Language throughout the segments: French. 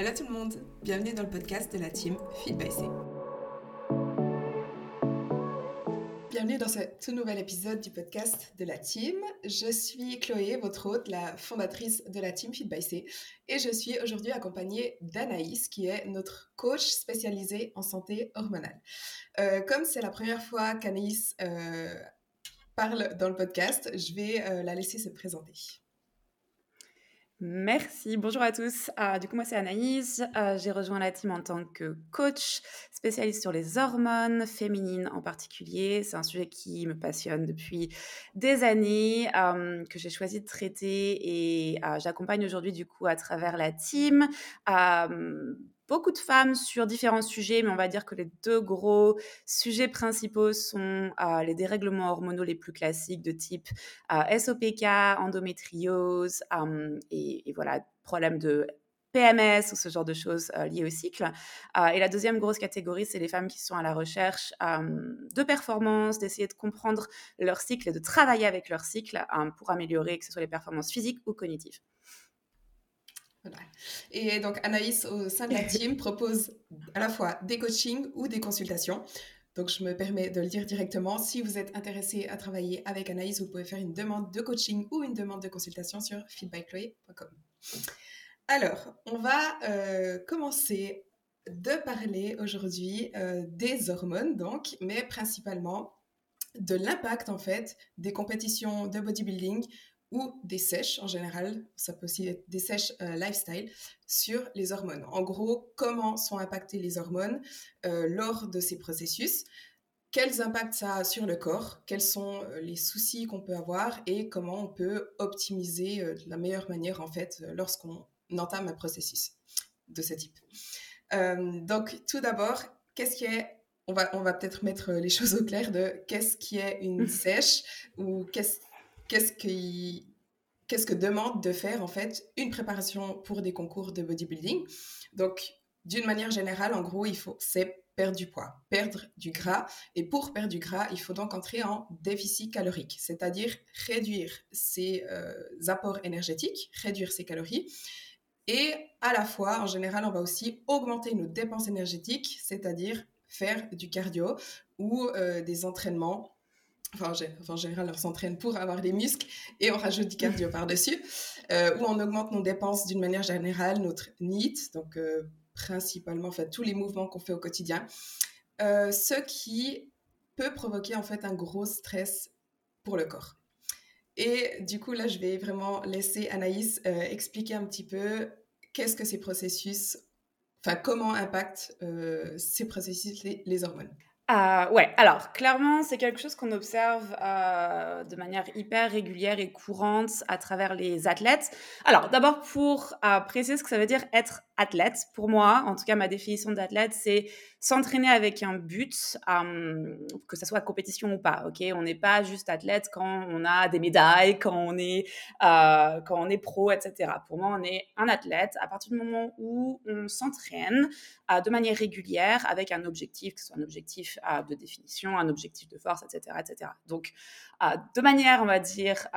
Hello tout le monde, bienvenue dans le podcast de la team Feed by C. Bienvenue dans ce tout nouvel épisode du podcast de la team. Je suis Chloé, votre hôte, la fondatrice de la team Feed by C, et je suis aujourd'hui accompagnée d'Anaïs, qui est notre coach spécialisée en santé hormonale. Euh, comme c'est la première fois qu'Anaïs euh, parle dans le podcast, je vais euh, la laisser se présenter. Merci, bonjour à tous. Euh, du coup, moi c'est Anaïs. Euh, j'ai rejoint la team en tant que coach spécialiste sur les hormones féminines en particulier. C'est un sujet qui me passionne depuis des années, euh, que j'ai choisi de traiter et j'accompagne aujourd'hui du coup à travers la team beaucoup de femmes sur différents sujets, mais on va dire que les deux gros sujets principaux sont euh, les dérèglements hormonaux les plus classiques de type euh, SOPK, endométriose euh, et, voilà, problèmes de PMS ou ce genre de choses liées au cycle. et la deuxième grosse catégorie, c'est les femmes qui sont à la recherche de performance, d'essayer de comprendre leur cycle et de travailler avec leur cycle pour améliorer que ce soit les performances physiques ou cognitives. Et donc Anaïs, au sein de la team, propose à la fois des coachings ou des consultations. Donc je me permets de le dire directement. Si vous êtes intéressé à travailler avec Anaïs, vous pouvez faire une demande de coaching ou une demande de consultation sur feedbackchloé.com. Alors, on va euh, commencer de parler aujourd'hui euh, des hormones, donc, mais principalement de l'impact en fait des compétitions de bodybuilding ou des sèches en général, ça peut aussi être des sèches euh, lifestyle, sur les hormones. En gros, comment sont impactées les hormones euh, lors de ces processus, quels impacts ça a sur le corps, quels sont euh, les soucis qu'on peut avoir et comment on peut optimiser de la meilleure manière en fait lorsqu'on entame un processus de ce type. donc tout d'abord, qu'est-ce qui est on va, on va peut-être mettre les choses au clair de qu'est-ce qui est une sèche ou qu'est-ce qu'est-ce qu'est-ce que demande de faire en fait une préparation pour des concours de bodybuilding. Donc, d'une manière générale, en gros, il faut c'est perdre du poids, perdre du gras. Et pour perdre du gras, il faut donc entrer en déficit calorique, c'est-à-dire réduire ses euh, apports énergétiques, réduire ses calories. Et à la fois, en général, on va aussi augmenter nos dépenses énergétiques, c'est-à-dire faire du cardio ou euh, des entraînements Enfin, en général, on s'entraîne pour avoir des muscles et on rajoute du cardio par-dessus, euh, ou on augmente nos dépenses d'une manière générale, notre NEAT, donc euh, principalement en fait, tous les mouvements qu'on fait au quotidien, euh, ce qui peut provoquer en fait un gros stress pour le corps. Et du coup, là, je vais vraiment laisser Anaïs expliquer un petit peu qu'est-ce que ces processus, enfin, comment impactent ces processus les hormones. Euh, ouais, alors clairement, c'est quelque chose qu'on observe euh, de manière hyper régulière et courante à travers les athlètes. Alors, d'abord, pour euh, préciser ce que ça veut dire être athlète, pour moi, en tout cas, ma définition d'athlète, c'est s'entraîner avec un but, que ce soit compétition ou pas. Ok, on n'est pas juste athlète quand on a des médailles, quand on est quand on est pro, etc. Pour moi, on est un athlète à partir du moment où on s'entraîne de manière régulière avec un objectif, que ce soit un objectif de définition, un objectif de force, etc. etc. Donc, de manière, on va dire,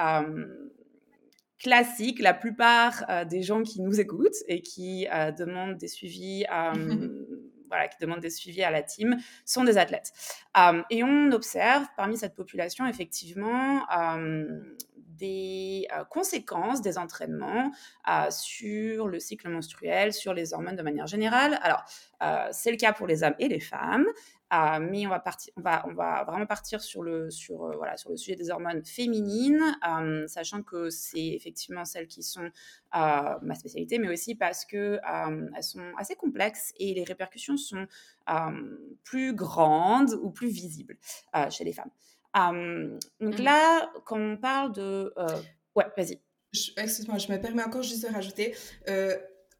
classique, la plupart des gens qui nous écoutent et qui demandent des suivis, voilà, qui demandent des suivis à la team, sont des athlètes. et on observe parmi cette population, effectivement, des conséquences des entraînements sur le cycle menstruel, sur les hormones de manière générale. Alors, c'est le cas pour les hommes et les femmes. Mais on va, on, va, on va vraiment partir sur le, sur, euh, voilà, sur le sujet des hormones féminines, euh, sachant que c'est effectivement celles qui sont euh, ma spécialité, mais aussi parce qu'elles sont assez complexes et les répercussions sont plus grandes ou plus visibles chez les femmes. Donc mmh. là, quand on parle de... ouais, vas-y. Excuse-moi, je me permets encore juste de rajouter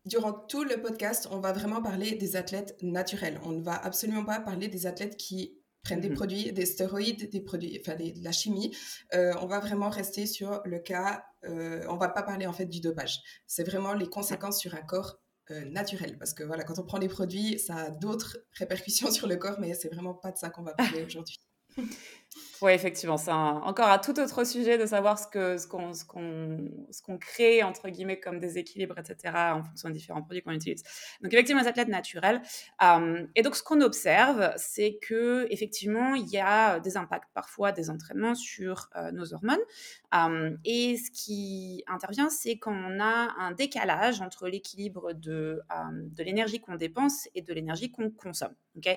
durant tout le podcast, on va vraiment parler des athlètes naturels. On ne va absolument pas parler des athlètes qui prennent des mhm. produits, des stéroïdes, des produits, enfin de la chimie. Euh, on va vraiment rester sur le cas. Euh, on va pas parler en fait du dopage. C'est vraiment les conséquences sur un corps euh, naturel, parce que voilà, quand on prend des produits, ça a d'autres répercussions sur le corps, mais c'est vraiment pas de ça qu'on va parler aujourd'hui. Oui, effectivement, c'est encore un tout autre sujet de savoir ce qu'on ce qu'on ce qu'on crée entre guillemets comme déséquilibre, etc. en fonction des différents produits qu'on utilise. Donc effectivement, les athlètes naturels. Euh, et donc ce qu'on observe, c'est que effectivement, il y a des impacts parfois des entraînements sur euh, nos hormones. Euh, et ce qui intervient, c'est quand on a un décalage entre l'équilibre de de l'énergie qu'on dépense et de l'énergie qu'on consomme. Ok?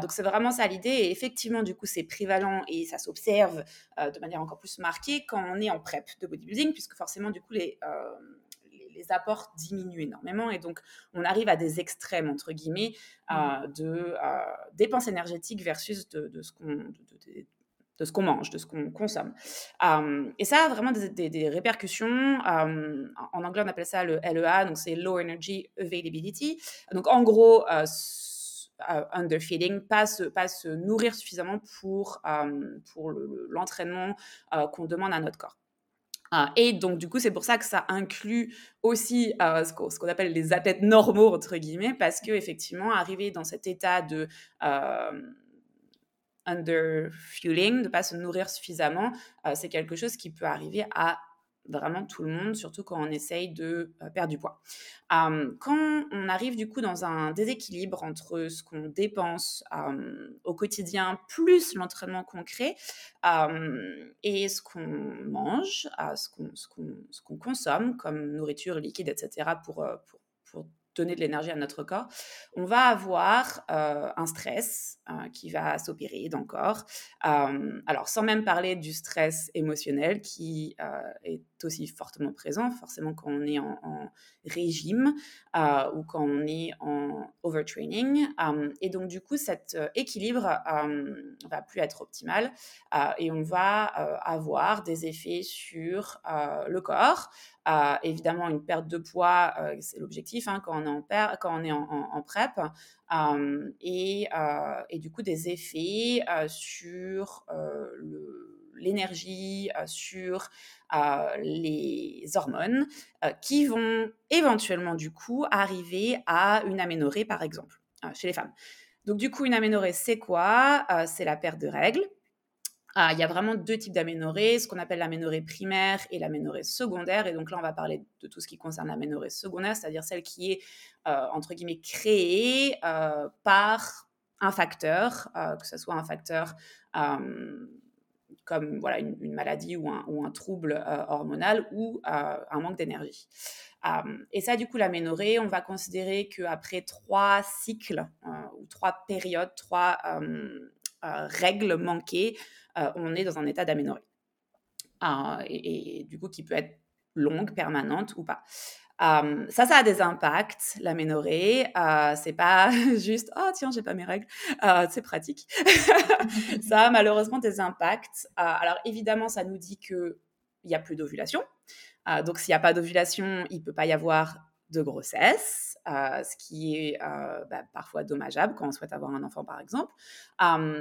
Donc c'est vraiment ça l'idée. Et effectivement, du coup, c'est prévalent et ça s'observe euh, de manière encore plus marquée quand on est en prep de bodybuilding, puisque forcément, du coup, les, euh, les, apports diminuent énormément. Et donc, on arrive à des extrêmes, entre guillemets, euh, mmh. de dépenses énergétiques versus de, ce qu'on... De, ce qu'on mange, de ce qu'on consomme. et ça a vraiment des, répercussions. en anglais, on appelle ça le LEA, donc c'est Low Energy Availability. Donc, en gros, euh, underfeeding, pas se, pas se nourrir suffisamment pour, euh, pour l'entraînement euh, qu'on demande à notre corps. et donc, du coup, c'est pour ça que ça inclut aussi ce qu'on appelle les athlètes normaux, entre guillemets, parce qu'effectivement, arriver dans cet état de underfueling, de ne pas se nourrir suffisamment, c'est quelque chose qui peut arriver à vraiment tout le monde, surtout quand on essaye de euh, perdre du poids. quand on arrive du coup dans un déséquilibre entre ce qu'on dépense au quotidien plus l'entraînement concret et ce qu'on mange, ce qu'on consomme comme nourriture liquide, etc., pour, euh, donner de l'énergie à notre corps, on va avoir euh, un stress euh, qui va s'opérer dans le corps. Euh, alors, sans même parler du stress émotionnel qui est aussi fortement présent, forcément quand on est en, régime ou quand on est en overtraining. et donc, du coup, cet équilibre va plus être optimal et on va avoir des effets sur le corps. Évidemment, une perte de poids, c'est l'objectif hein, quand on est en, quand on est en, prep, et, et, du coup des effets sur l'énergie, sur les hormones, qui vont éventuellement du coup arriver à une aménorrhée par exemple chez les femmes. Donc du coup une aménorrhée c'est quoi? C'est la perte de règles. Ah, il y a vraiment deux types d'aménorrhée, ce qu'on appelle l'aménorrhée primaire et l'aménorrhée secondaire. Et donc là, on va parler de tout ce qui concerne l'aménorrhée secondaire, c'est-à-dire celle qui est, euh, entre guillemets, créée euh, par un facteur, euh, que ce soit un facteur comme voilà, une, maladie ou un, ou un trouble hormonal ou un manque d'énergie. et ça, du coup, l'aménorrhée, on va considérer qu'après trois cycles ou trois périodes, trois règles manquées, on est dans un état d'aménorrhée. Euh, et, du coup, qui peut être longue, permanente ou pas. Euh, ça, ça a des impacts, l'aménorrhée. Euh, c'est pas juste oh tiens j'ai pas mes règles. c'est pratique. ça a malheureusement des impacts. alors évidemment, ça nous dit que il y a plus d'ovulation. donc s'il n'y a pas d'ovulation, il peut pas y avoir de grossesse. Euh, ce qui est euh, bah, parfois dommageable quand on souhaite avoir un enfant, par exemple.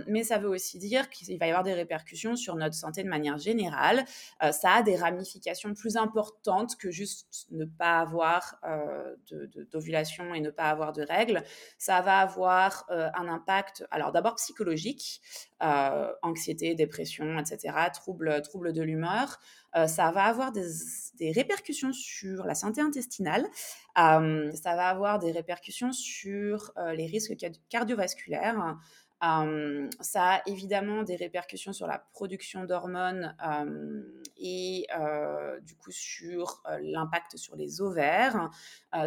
mais ça veut aussi dire qu'il va y avoir des répercussions sur notre santé de manière générale. Euh, ça a des ramifications plus importantes que juste ne pas avoir d'ovulation et ne pas avoir de règles. Ça va avoir un impact, alors d'abord psychologique, anxiété, dépression, etc., troubles trouble de l'humeur. ça va avoir des, des, répercussions sur la santé intestinale ça va avoir des répercussions sur les risques cardiovasculaires. Ça a évidemment des répercussions sur la production d'hormones et du coup sur l'impact sur les ovaires.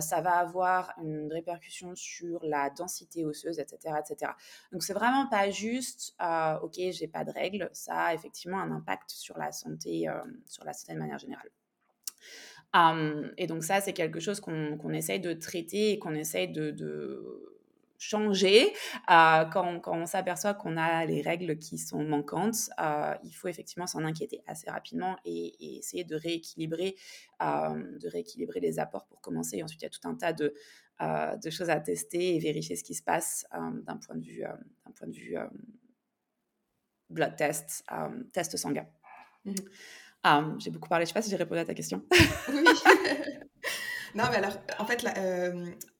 ça va avoir une répercussion sur la densité osseuse, etc. etc. Donc c'est vraiment pas juste, ok, j'ai pas de règles, ça a effectivement un impact sur la santé, sur la santé de manière générale et donc ça, c'est quelque chose qu'on essaye de traiter et qu'on essaye de, changer. quand, on s'aperçoit qu'on a les règles qui sont manquantes, il faut effectivement s'en inquiéter assez rapidement et, essayer de rééquilibrer, de rééquilibrer les apports pour commencer. ensuite, il y a tout un tas de, de choses à tester et vérifier ce qui se passe d'un point de vue, d'un point de vue blood test, test sanguin. Mmh j'ai beaucoup parlé, je ne sais pas si j'ai répondu à ta question. oui. non, mais alors, en fait,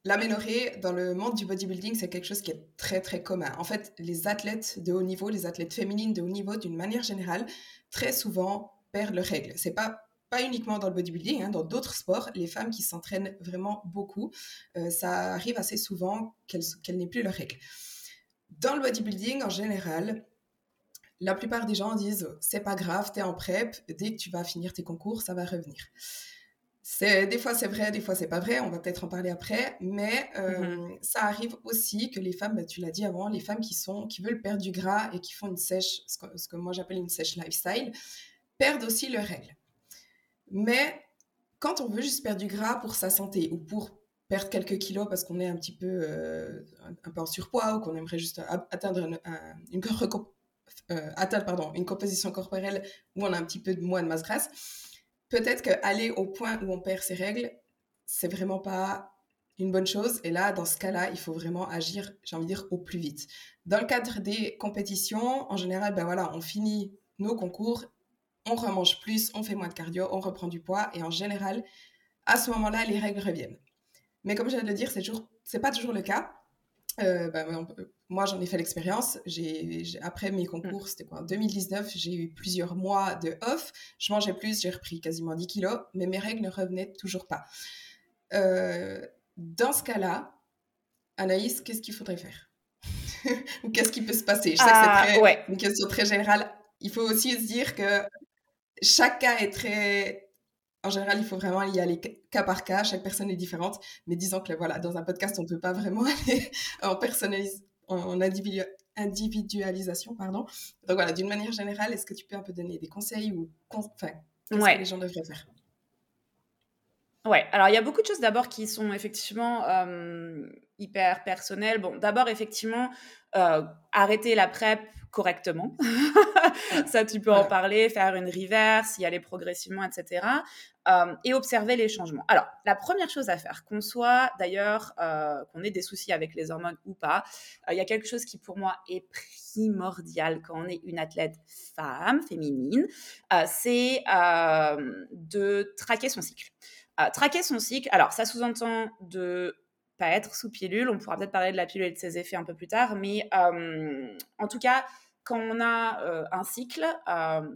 l'aménorrhée dans le monde du bodybuilding, c'est quelque chose qui est très, très commun. En fait, les athlètes de haut niveau, les athlètes féminines de haut niveau, d'une manière générale, très souvent perdent leurs règles. C'est pas pas uniquement dans le bodybuilding, hein, dans d'autres sports, les femmes qui s'entraînent vraiment beaucoup, euh, ça arrive assez souvent qu'elles n'aient plus leurs règles. Dans le bodybuilding, en général, la plupart des gens disent c'est pas grave, tu es en prep, dès que tu vas finir tes concours, ça va revenir. C'est des fois c'est vrai, des fois c'est pas vrai. On va peut-être en parler après, mais euh, mhm. ça arrive aussi que les femmes, bah, tu l'as dit avant, les femmes qui sont qui veulent perdre du gras et qui font une sèche, ce que, ce que moi j'appelle une sèche lifestyle, perdent aussi leurs règles. Mais quand on veut juste perdre du gras pour sa santé ou pour perdre quelques kilos parce qu'on est un petit peu, euh, un, peu en surpoids ou qu'on aimerait juste atteindre une, une, euh, atteindre, pardon, une composition corporelle où on a un petit peu de moins de masse grasse, peut-être qu'aller au point où on perd ses règles, c'est vraiment pas une bonne chose. Et là, dans ce cas-là, il faut vraiment agir, j'ai envie de dire, au plus vite. Dans le cadre des compétitions, en général, ben voilà, on finit nos concours on remange plus, on fait moins de cardio, on reprend du poids et en général, à ce moment-là, les règles reviennent. Mais comme je viens de le dire, c'est toujours, c'est pas toujours le cas. Euh, bah, moi, j'en ai fait l'expérience. J'ai, après mes concours, mm. c'était quoi? En 2019, j'ai eu plusieurs mois de off. Je mangeais plus, j'ai repris quasiment 10 kilos, mais mes règles ne revenaient toujours pas. Euh, dans ce cas-là, Anaïs, qu'est-ce qu'il faudrait faire? Ou qu'est-ce qui peut se passer? Je sais que c'est ah, une question très générale. Il faut aussi se dire que chaque cas est très. En général, il faut vraiment y aller cas par cas. Chaque personne est différente. Mais disons que voilà, dans un podcast, on ne peut pas vraiment aller en en individualisation. Pardon. Donc voilà, d'une manière générale, est-ce que tu peux un peu donner des conseils ou enfin, qu'est-ce que les gens devraient faire? Ouais, alors il y a beaucoup de choses d'abord qui sont effectivement hyper personnelles. Bon, d'abord, effectivement, euh, arrêter la PrEP correctement. Ça, tu peux en parler, faire une reverse, y aller progressivement, etc. et observer les changements. Alors, la première chose à faire, qu'on soit d'ailleurs, euh, qu'on ait des soucis avec les hormones ou pas, euh, il y a quelque chose qui pour moi est primordial quand on est une athlète femme, féminine, c'est de traquer son cycle traquer son cycle, alors ça sous-entend de pas être sous pilule, on pourra peut-être parler de la pilule et de ses effets un peu plus tard, mais en tout cas, quand on a euh, un cycle,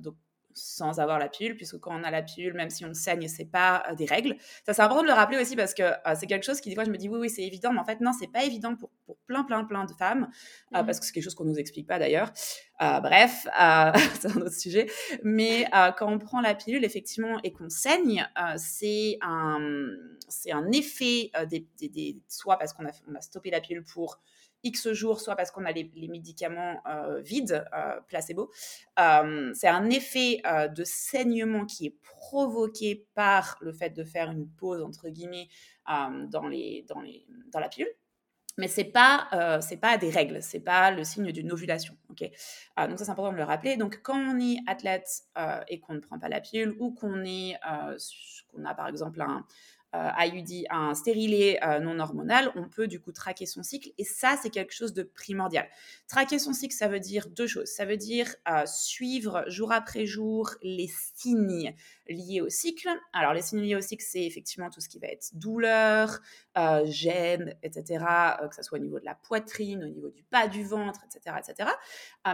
donc sans avoir la pilule, puisque quand on a la pilule, même si on saigne, c'est pas euh, des règles. Ça, c'est important de le rappeler aussi parce que euh, c'est quelque chose qui, des fois, je me dis oui, oui, c'est évident, mais en fait, non, c'est pas évident pour, pour, plein, plein, plein de femmes, euh, mmh. parce que c'est quelque chose qu'on nous explique pas d'ailleurs. bref, c'est un autre sujet. Mais quand on prend la pilule, effectivement, et qu'on saigne, c'est un, c'est un effet des, des, soit parce qu'on a, on a stoppé la pilule pour X jours, soit parce qu'on a les, médicaments euh, vides, euh, placebo. Euh, c'est un effet de saignement qui est provoqué par le fait de faire une pause, entre guillemets, dans, la pilule. Mais c'est pas c'est pas des règles, c'est pas le signe d'une ovulation, donc ça c'est important de le rappeler. Donc quand on est athlète et qu'on ne prend pas la pilule ou qu'on a par exemple un, IUD, euh, un stérilet euh, non hormonal, on peut du coup traquer son cycle. Et ça, c'est quelque chose de primordial. Traquer son cycle, ça veut dire deux choses. Ça veut dire euh, suivre jour après jour les signes liés au cycle. Alors, les signes liés au cycle, c'est effectivement tout ce qui va être douleur, gêne, etc., que ce soit au niveau de la poitrine, au niveau du bas du ventre, etc., etc.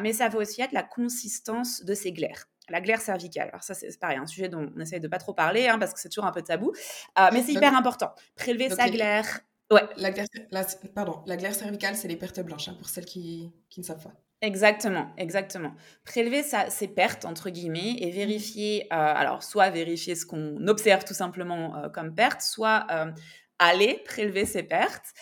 mais ça va aussi être la consistance de ces glaires la glaire cervicale. Alors ça, c'est pareil, un sujet dont on essaye de pas trop parler, hein, parce que c'est toujours un peu tabou, euh, mais c'est hyper important. Prélever sa glaire. Ouais. La glaire, pardon, la glaire cervicale, c'est les pertes blanches, hein, pour celles qui, qui, ne savent pas. Exactement, exactement. Prélever sa, ses pertes, entre guillemets, et vérifier, euh, alors soit vérifier ce qu'on observe tout simplement euh, comme pertes, soit aller prélever ses pertes,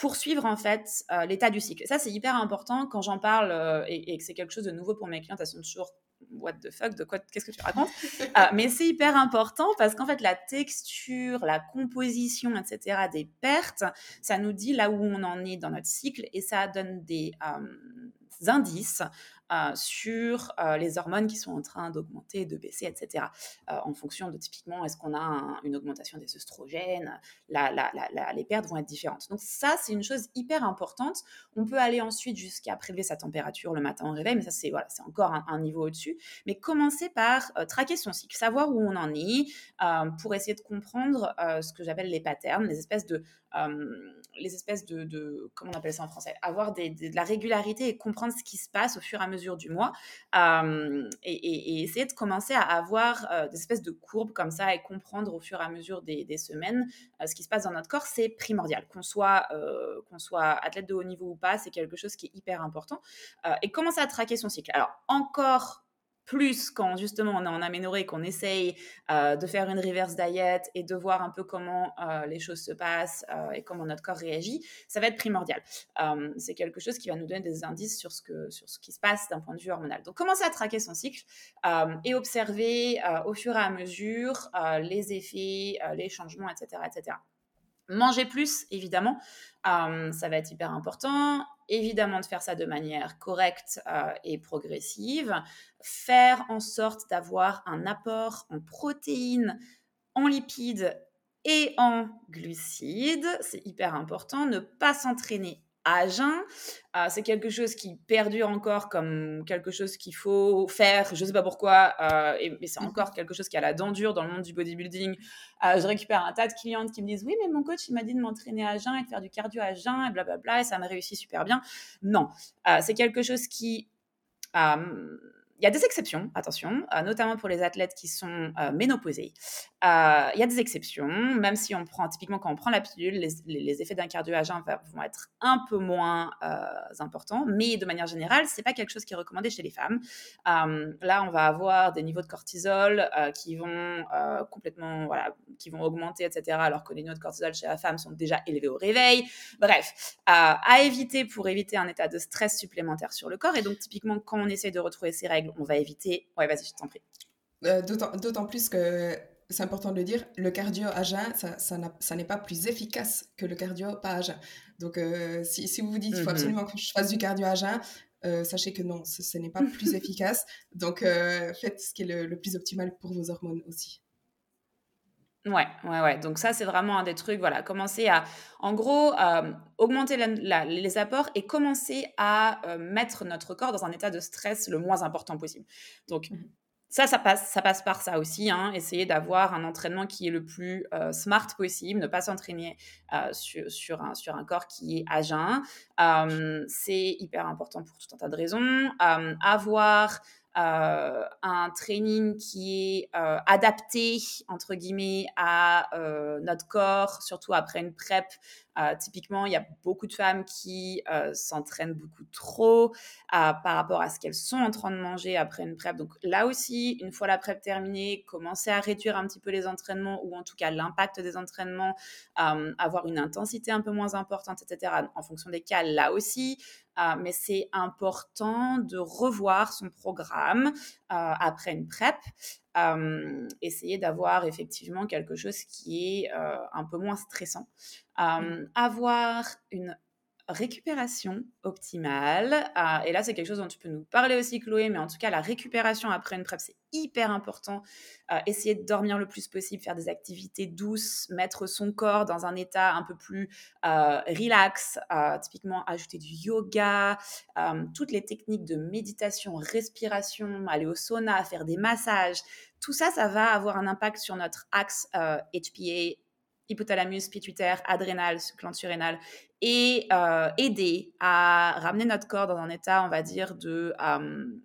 poursuivre en fait l'état du cycle. ça, c'est hyper important quand j'en parle et, et, que c'est quelque chose de nouveau pour mes clientes. Elles sont toujours what the fuck, de quoi, qu'est-ce que tu racontes euh, Mais c'est hyper important parce qu'en fait, la texture, la composition, etc., des pertes, ça nous dit là où on en est dans notre cycle et ça donne des euh, indices sur les hormones qui sont en train d'augmenter, de baisser, etc. en fonction de typiquement, est-ce qu'on a une augmentation des œstrogènes, les pertes vont être différentes. Donc ça, c'est une chose hyper importante. On peut aller ensuite jusqu'à prélever sa température le matin au réveil, mais ça, c'est voilà, encore un, un niveau au-dessus. Mais commencer par traquer son cycle, savoir où on en est, pour essayer de comprendre ce que j'appelle les patterns, les espèces de les espèces de, comment on appelle ça en français, avoir de la régularité et comprendre ce qui se passe au fur et à mesure du mois et, essayer de commencer à avoir euh, des espèces de courbes comme ça et comprendre au fur et à mesure des, semaines euh, ce qui se passe dans notre corps, c'est primordial. Qu'on soit, euh, qu'on soit athlète de haut niveau ou pas, c'est quelque chose qui est hyper important. et commencer à traquer son cycle. Alors encore plus quand justement on est en aménorrhée, qu'on essaye euh, de faire une reverse diet et de voir un peu comment euh, les choses se passent euh, et comment notre corps réagit, ça va être primordial. c'est quelque chose qui va nous donner des indices sur ce, que, sur ce qui se passe d'un point de vue hormonal. Donc commencer à traquer son cycle et observer au fur et à mesure les effets, les changements, etc. etc. Manger plus, évidemment, ça va être hyper important. Évidemment, de faire ça de manière correcte et progressive. Faire en sorte d'avoir un apport en protéines, en lipides et en glucides. C'est hyper important. Ne pas s'entraîner à jeun. Euh, c'est quelque chose qui perdure encore comme quelque chose qu'il faut faire, je ne sais pas pourquoi, euh, et, mais c'est mmh encore quelque chose qui a la dent dure dans le monde du bodybuilding. Euh, je récupère un tas de clientes qui me disent Oui, mais mon coach, il m'a dit de m'entraîner à jeun et de faire du cardio à jeun et blablabla, et ça me réussit super bien. Non, c'est quelque chose qui il y a des exceptions, attention, euh, notamment pour les athlètes qui sont euh, Euh, il y a des exceptions, même si on prend, typiquement quand on prend la pilule, les, effets d'un cardio à jeun vont être un peu moins importants, mais de manière générale, c'est pas quelque chose qui est recommandé chez les femmes. là, on va avoir des niveaux de cortisol qui vont complètement, voilà, qui vont augmenter, etc., alors que les niveaux de cortisol chez la femme sont déjà élevés au réveil. Bref, à éviter pour éviter un état de stress supplémentaire sur le corps. Et donc, typiquement, quand on essaie de retrouver ses règles, on va éviter. Ouais, vas-y, je t'en prie. Euh, d'autant plus que c'est important de le dire, le cardio à jeun, ça, ça n'est pas plus efficace que le cardio pas à jeun. Donc, euh, si, si, vous vous dites qu'il faut mhm. absolument que je fasse du cardio à jeun, euh, sachez que non, ce, n'est pas plus efficace. Donc, faites ce qui est le, plus optimal pour vos hormones aussi. Ouais, ouais, ouais. Donc ça, c'est vraiment un des trucs. Voilà, commencer à, en gros, augmenter les apports et commencer à mettre notre corps dans un état de stress le moins important possible. Donc mmh ça, ça passe, ça passe par ça aussi. Hein. Essayer d'avoir un entraînement qui est le plus smart possible, ne pas s'entraîner sur, sur, un, sur un corps qui est à jeun. c'est hyper important pour tout un tas de raisons. avoir euh, un training qui est euh, adapté, entre guillemets, à euh, notre corps, surtout après une PrEP. typiquement, il y a beaucoup de femmes qui s'entraînent beaucoup trop par rapport à ce qu'elles sont en train de manger après une PrEP. Donc là aussi, une fois la PrEP terminée, commencer à réduire un petit peu les entraînements ou en tout cas l'impact des entraînements, avoir une intensité un peu moins importante, etc. En fonction des cas, là aussi, euh, mais c'est important de revoir son programme euh, après une PrEP. Euh, essayer d'avoir effectivement quelque chose qui est un peu moins stressant. Mmh. Avoir une récupération optimale. Ah, et là, c'est quelque chose dont tu peux nous parler aussi, Chloé, mais en tout cas, la récupération après une PrEP, c'est hyper important. Euh, essayer de dormir le plus possible, faire des activités douces, mettre son corps dans un état un peu plus euh, relax, euh, typiquement ajouter du yoga, toutes les techniques de méditation, respiration, aller au sauna, faire des massages. Tout ça, ça va avoir un impact sur notre axe HPA, hypothalamus, pituitaire, adrénal, glande surrénale, et euh, aider à ramener notre corps dans un état, on va dire, de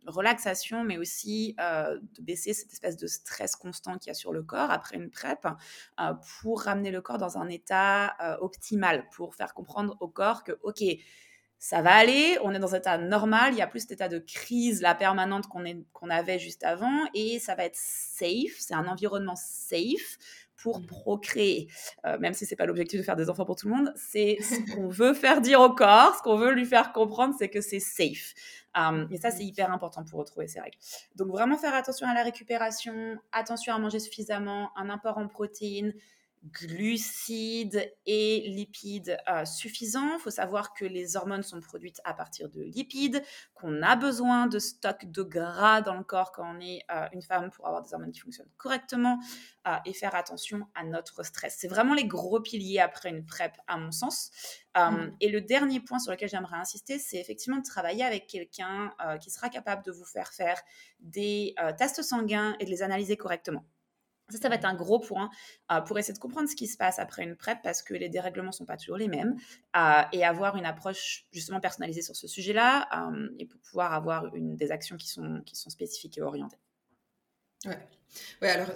relaxation, mais aussi euh, de baisser cette espèce de stress constant qu'il y a sur le corps après une PrEP, euh, pour ramener le corps dans un état optimal, pour faire comprendre au corps que, OK, ça va aller, on est dans un état normal, il y a plus cet état de crise, la permanente qu'on avait juste avant, et ça va être safe, c'est un environnement safe pour mmh. procréer. Euh, même si c'est pas l'objectif de faire des enfants pour tout le monde, c'est ce qu'on veut faire dire au corps, ce qu'on veut lui faire comprendre, c'est que c'est safe. et ça, c'est hyper important pour retrouver ses règles. Donc, vraiment faire attention à la récupération, attention à manger suffisamment, un apport en protéines, glucides et lipides euh, suffisants. Il faut savoir que les hormones sont produites à partir de lipides, qu'on a besoin de stock de gras dans le corps quand on est euh, une femme pour avoir des hormones qui fonctionnent correctement euh, et faire attention à notre stress. C'est vraiment les gros piliers après une PrEP, à mon sens. Mmh. Et le dernier point sur lequel j'aimerais insister, c'est effectivement de travailler avec quelqu'un qui sera capable de vous faire faire des tests sanguins et de les analyser correctement. Ça, ça va être un gros point euh, pour essayer de comprendre ce qui se passe après une PrEP parce que les dérèglements ne sont pas toujours les mêmes euh, et avoir une approche justement personnalisée sur ce sujet-là euh, et pour pouvoir avoir une, des actions qui sont, qui sont spécifiques et orientées. Ouais, ouais alors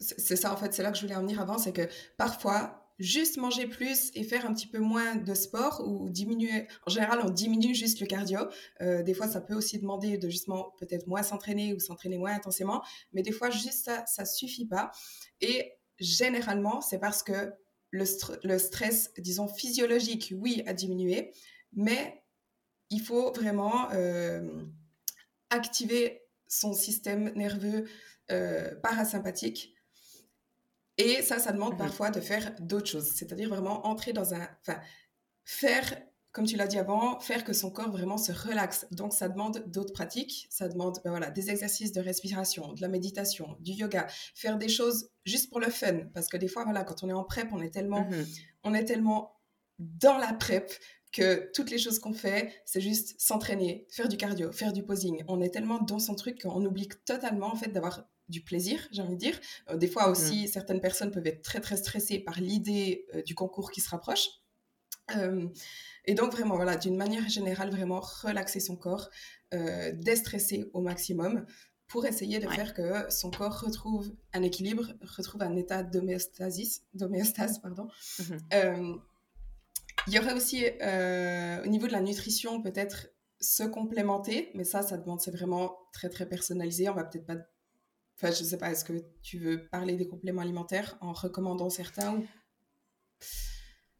c'est ça en fait, c'est là que je voulais en venir avant, c'est que parfois juste manger plus et faire un petit peu moins de sport ou diminuer. En général, on diminue juste le cardio. Euh, des fois, ça peut aussi demander de justement peut-être moins s'entraîner ou s'entraîner moins intensément, mais des fois, juste ça, ça suffit pas. Et généralement, c'est parce que le, le stress, disons physiologique, oui, a diminué, mais il faut vraiment euh, activer son système nerveux euh, parasympathique et ça, ça demande mmh parfois de faire d'autres choses, c'est-à-dire vraiment entrer dans un... Enfin, faire, comme tu l'as dit avant, faire que son corps vraiment se relaxe. Donc, ça demande d'autres pratiques, ça demande ben voilà, des exercices de respiration, de la méditation, du yoga, faire des choses juste pour le fun. Parce que des fois, voilà, quand on est en prep, on est tellement, mmh on est tellement dans la prep que toutes les choses qu'on fait, c'est juste s'entraîner, faire du cardio, faire du posing. On est tellement dans son truc qu'on oublie totalement en fait d'avoir du plaisir, j'ai envie de dire. Euh, des fois aussi, mmh. certaines personnes peuvent être très très stressées par l'idée euh, du concours qui se rapproche. Euh, et donc vraiment, voilà, d'une manière générale, vraiment relaxer son corps, déstresser au maximum pour essayer de faire que son corps retrouve un équilibre, retrouve un état d'homéostasis, d'homéostase, pardon. Mmh il y aurait aussi, au niveau de la nutrition, peut-être se complémenter, mais ça, ça demande, c'est vraiment très très personnalisé. On va peut-être pas Enfin, je sais pas, est-ce que tu veux parler des compléments alimentaires en recommandant certains ou...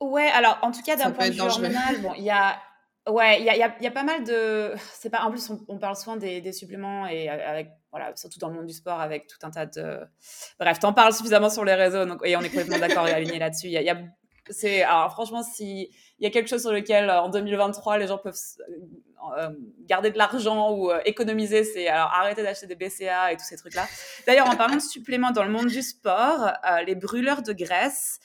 Ouais, alors en tout cas, d'un point de vue hormonal, bon, il y a. Ouais, il y a, y a, pas mal de. C'est pas. En plus, on, parle souvent des, des, suppléments et avec voilà, surtout dans le monde du sport, avec tout un tas de. Bref, t'en parles suffisamment sur les réseaux, donc, et on est complètement d'accord et aligné là-dessus. Il y a, c'est alors franchement, s'il y a quelque chose sur lequel en 2023 les gens peuvent euh, garder de l'argent ou euh, économiser, c'est alors arrêter d'acheter des BCA et tous ces trucs-là. D'ailleurs, en parlant de suppléments dans le monde du sport, euh, les brûleurs de graisse,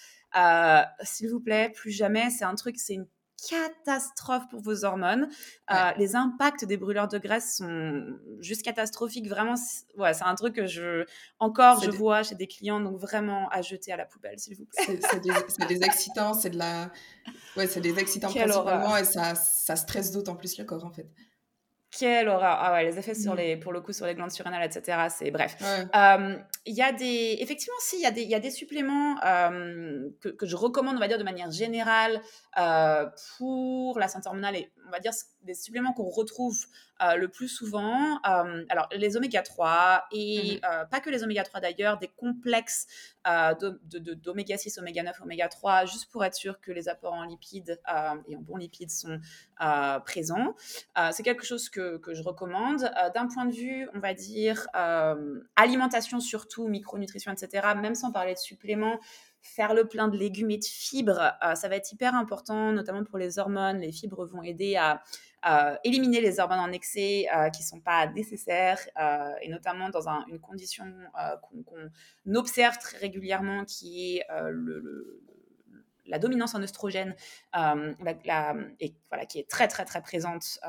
s'il vous plaît, plus jamais, c'est un truc, c'est une catastrophe pour vos hormones. Euh, les impacts des brûleurs de graisse sont juste catastrophiques. Vraiment, ouais, c'est un truc que je encore je vois chez des clients, donc vraiment à jeter à la poubelle, s'il vous plaît. C'est des, excitants, c'est de la, ouais, c'est des excitants principalement et ça, ça stresse d'autant plus le corps en fait. Quelle. Ah ouais, les effets sur mmh. les, pour le coup, sur les glandes surrénales, etc. C'est bref. Il y a des, effectivement, si, il y a des, il y a des suppléments que, que, je recommande, on va dire, de manière générale euh, pour la santé hormonale et on va dire des suppléments qu'on retrouve euh, le plus souvent. Euh, alors, les oméga 3 et mmh pas que les oméga 3 d'ailleurs, des complexes d'oméga 6, oméga 9, oméga 3, juste pour être sûr que les apports en lipides et en bons lipides sont présents. C'est quelque chose que, que je recommande. D'un point de vue, on va dire, alimentation surtout, micronutrition, etc., même sans parler de suppléments, faire le plein de légumes et de fibres, euh, ça va être hyper important, notamment pour les hormones. Les fibres vont aider à, éliminer les hormones en excès euh, qui ne sont pas nécessaires, euh, et notamment dans une condition qu'on observe très régulièrement, qui est la dominance en oestrogène, et, voilà, qui est très très très présente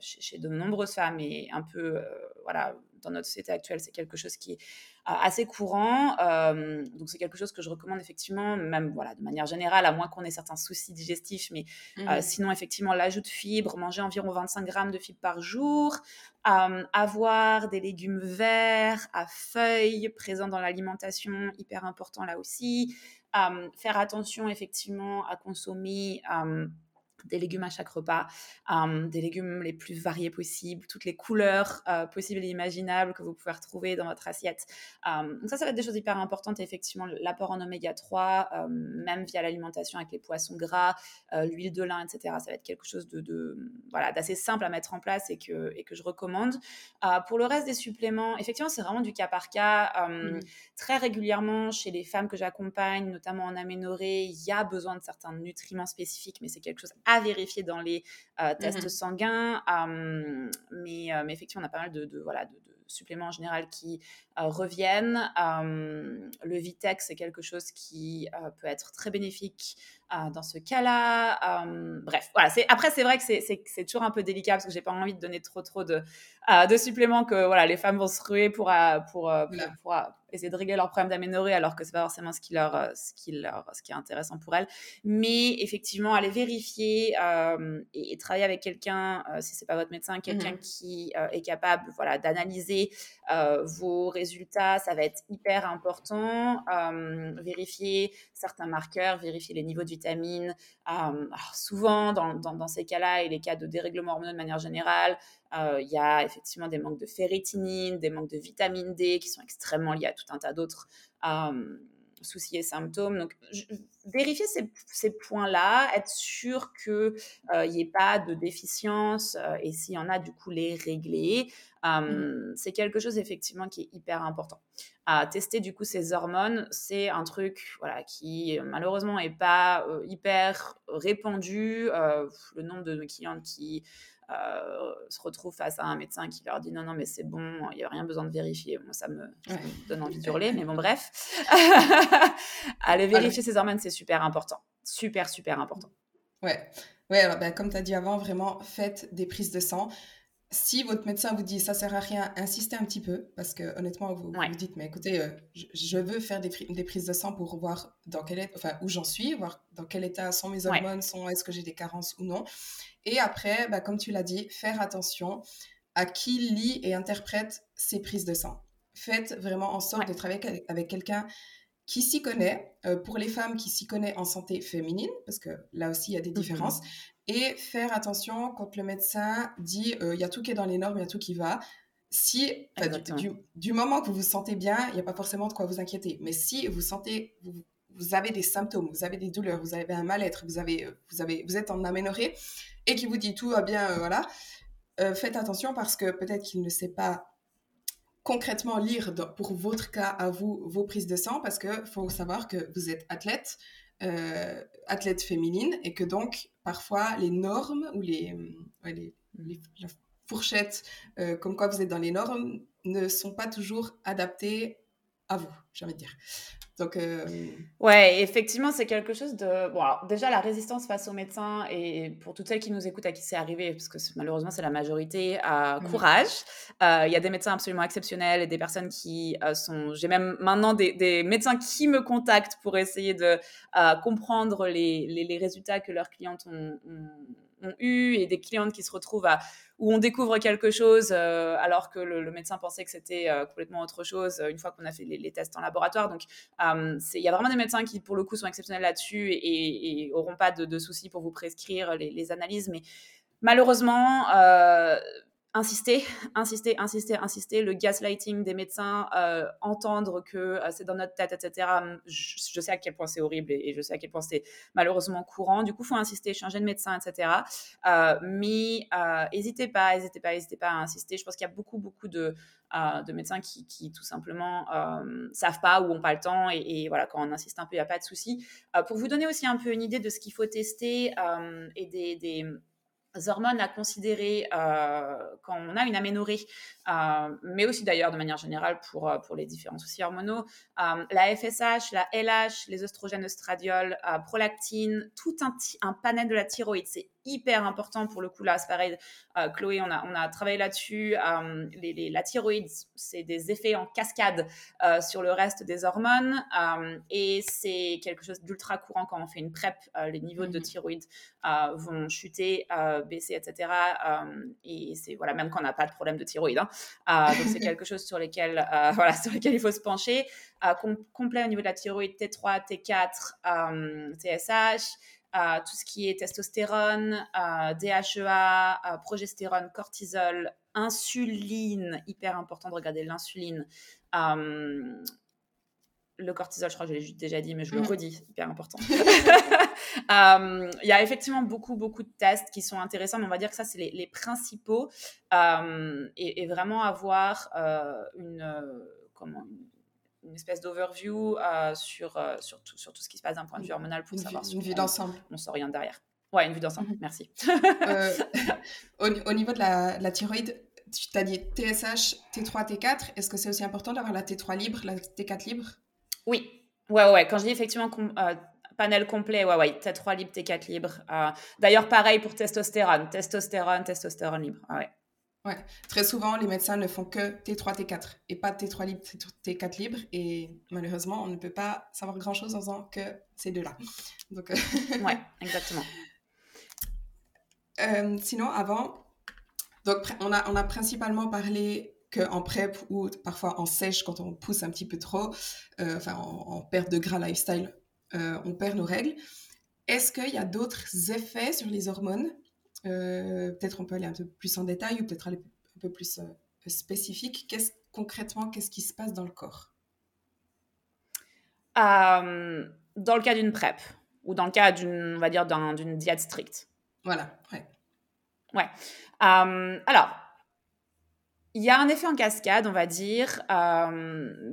chez, de nombreuses femmes et un peu voilà, dans notre société actuelle, c'est quelque chose qui est assez courant. Euh, donc, c'est quelque chose que je recommande effectivement, même voilà, de manière générale, à moins qu'on ait certains soucis digestifs. Mais euh, mmh. sinon, effectivement, l'ajout de fibres, manger environ 25 grammes de fibres par jour, avoir des légumes verts à feuilles présents dans l'alimentation, hyper important là aussi. faire attention effectivement à consommer des légumes à chaque repas, euh, des légumes les plus variés possibles, toutes les couleurs euh, possibles et imaginables que vous pouvez retrouver dans votre assiette. Euh, donc ça, ça va être des choses hyper importantes. effectivement, l'apport en oméga 3, même via l'alimentation avec les poissons gras, l'huile de lin, etc. Ça va être quelque chose de, voilà d'assez simple à mettre en place et que, et que je recommande. pour le reste des suppléments, effectivement, c'est vraiment du cas par cas. Mmh. Très régulièrement, chez les femmes que j'accompagne, notamment en aménorrhée, il y a besoin de certains nutriments spécifiques, mais c'est quelque chose à vérifier dans les euh, tests mmh sanguins. mais, euh, mais, effectivement, on a pas mal de, voilà, de, suppléments en général qui euh, reviennent. le Vitex, c'est quelque chose qui peut être très bénéfique dans ce cas-là. bref, voilà. Après, c'est vrai que c'est toujours un peu délicat parce que j'ai pas envie de donner trop trop de, de suppléments que voilà, les femmes vont se ruer pour, pour, pour, essayer de régler leurs problèmes d'aménorrhée alors que c'est pas forcément ce qui leur ce qui leur ce qui est intéressant pour elles mais effectivement aller vérifier et, travailler avec quelqu'un si c'est pas votre médecin quelqu'un mmh qui est capable voilà d'analyser vos résultats ça va être hyper important vérifier certains marqueurs vérifier les niveaux de vitamines. souvent, dans, ces cas-là, et les cas de dérèglement hormonal de manière générale, il y a effectivement des manques de ferritinine, des manques de vitamine D qui sont extrêmement liés à tout un tas d'autres soucis et symptômes. Donc, vérifier ces, ces points-là, être sûr qu'il n'y ait pas de déficience et s'il y en a, du coup, les régler. Mmh. C'est quelque chose effectivement qui est hyper important. À tester du coup ces hormones, c'est un truc voilà qui malheureusement est pas hyper répandu. le nombre de clientes qui se retrouvent face à un médecin qui leur dit non non mais c'est bon, il n'y a rien besoin de vérifier. Moi ça me, donne envie de hurler, mais bon bref. Aller vérifier ces hormones, c'est super important, super super important. Ouais. Ouais, alors, ben, comme tu as dit avant, vraiment, faites des prises de sang si votre médecin vous dit ça sert à rien, insistez un petit peu parce que honnêtement vous vous dites mais écoutez euh, je, veux faire des, des, prises de sang pour voir dans quel enfin où j'en suis, voir dans quel état sont mes hormones, sont est-ce que j'ai des carences ou non. Et après, bah, comme tu l'as dit, faire attention à qui lit et interprète ces prises de sang. Faites vraiment en sorte de travailler avec, quelqu'un qui s'y connaît, euh, pour les femmes qui s'y connaît en santé féminine, parce que là aussi il y a des mmh différences, et faire attention quand le médecin dit euh, il y a tout qui est dans les normes, il y a tout qui va. Si, du, moment que vous vous sentez bien, il n'y a pas forcément de quoi vous inquiéter. Mais si vous sentez, vous, vous avez des symptômes, vous avez des douleurs, vous avez un mal-être, vous, avez, vous, avez, vous êtes en aménorrhée et qui vous dit tout va bien, euh, voilà, euh, faites attention parce que peut-être qu'il ne sait pas concrètement lire pour votre cas à vous vos prises de sang parce qu'il faut savoir que vous êtes athlète, euh, athlète féminine et que donc parfois les normes ou les, les, fourchettes euh, comme quoi vous êtes dans les normes ne sont pas toujours adaptées à vous, j'ai envie de dire. Donc, euh, ouais, effectivement, c'est quelque chose de. Bon, alors, déjà, la résistance face aux médecins, et pour toutes celles qui nous écoutent à qui c'est arrivé, parce que malheureusement, c'est la majorité, à mmh. courage. Il y a des médecins absolument exceptionnels et des personnes qui sont. J'ai même maintenant des, des, médecins qui me contactent pour essayer de comprendre les, les, les, résultats que leurs clientes ont, ont ont eu et des clientes qui se retrouvent à où on découvre quelque chose euh, alors que le, médecin pensait que c'était euh, complètement autre chose euh, une fois qu'on a fait les, tests en laboratoire. Donc, il y a vraiment des médecins qui, pour le coup, sont exceptionnels là-dessus et, n'auront pas de, soucis pour vous prescrire les, les analyses. Mais malheureusement, insister, insister, insister, insister, le gaslighting des médecins, euh, entendre que euh, c'est dans notre tête, etc. Je, sais à quel point c'est horrible et, je sais à quel point c'est malheureusement courant. Du coup, faut insister, changer de médecin, etc. Euh, mais n'hésitez pas, n'hésitez pas, n'hésitez pas à insister. Je pense qu'il y a beaucoup, beaucoup de, de médecins qui, tout simplement savent pas ou ont pas le temps et, voilà, quand on insiste un peu, il n'y a pas de souci. pour vous donner aussi un peu une idée de ce qu'il faut tester et des hormones à considérer euh, quand on a une aménorrhée, euh, mais aussi d'ailleurs de manière générale pour, euh, pour les différents soucis hormonaux. la FSH, la LH, les oestrogènes, oestradiol, prolactine, tout un, un panel de la thyroïde, c'est hyper important pour le coup là. C'est pareil, euh, Chloé, on a, on a travaillé là-dessus. Euh, les, la thyroïde, c'est des effets en cascade euh, sur le reste des hormones et c'est quelque chose d'ultra courant quand on fait une PrEP. les niveaux de mhm. thyroïde vont chuter, baisser, etc. et c'est voilà, même quand on n'a pas de problème de thyroïde. Hein. Donc c'est quelque chose sur lesquels, voilà, sur il faut se pencher. complet au niveau de la thyroïde T3, T4, TSH. tout ce qui est testostérone, DHEA, progestérone, cortisol, insuline, hyper important de regarder l'insuline. Le cortisol, je crois que je l'ai déjà dit, mais je le mm. redis, hyper important. Il y a effectivement beaucoup, beaucoup de tests qui sont intéressants, mais on va dire que ça, c'est les, principaux. et, vraiment avoir une, comment, une espèce d'overview sur, sur, tout, sur tout ce qui se passe d'un point de vue hormonal pour savoir une vue d'ensemble. On s'oriente derrière. Ouais, une vue d'ensemble, mhm. merci. Euh, au, niveau de la, la thyroïde, tu as dit TSH, T3, T4. Est-ce que c'est aussi important d'avoir la T3 libre, la T4 libre? Oui. Ouais, ouais, Quand je dis effectivement euh, panel complet, ouais, ouais, T3 libre, T4 libre. Euh, d'ailleurs, pareil pour testostérone. Testostérone, testostérone libre. Ah ouais. Ouais. Très souvent, les médecins ne font que T3, T4 et pas T3 libre, T4 libre. Et malheureusement, on ne peut pas savoir grand-chose en faisant que ces deux-là. Donc, ouais, exactement. Euh, sinon, avant, donc on a, on a principalement parlé qu'en PrEP ou parfois en sèche quand on pousse un petit peu trop, euh, enfin en, perte de gras lifestyle, euh, on perd nos règles. Est-ce qu'il y a d'autres effets sur les hormones? Peut-être on peut aller un peu plus en détail ou peut-être aller un peu plus spécifique. Qu'est-ce, concrètement, qu'est-ce qui se passe dans le corps? Dans le cas d'une PrEP ou dans le cas d'une, on va dire, d'une diète stricte voilà, ouais. Ouais. alors, il y a un effet en cascade, on va dire,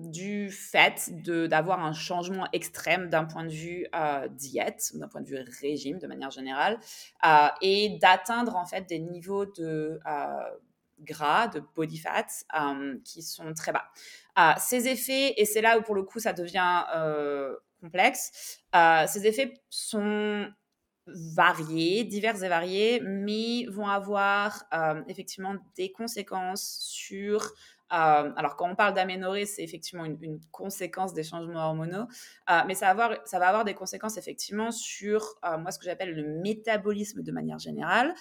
du fait d'avoir un changement extrême d'un point de vue euh, diète, d'un point de vue régime de manière générale, euh, et d'atteindre en fait des niveaux de euh, gras, de body fat, qui sont très bas. ces effets, et c'est là où pour le coup ça devient complexe, ces effets sont variés, divers et variés, mais vont avoir euh, effectivement des conséquences sur euh, alors, quand on parle d'aménorrhée, c'est effectivement une, conséquence des changements hormonaux, euh, mais ça va, avoir, ça va avoir des conséquences effectivement sur euh, moi ce que j'appelle le métabolisme de manière générale.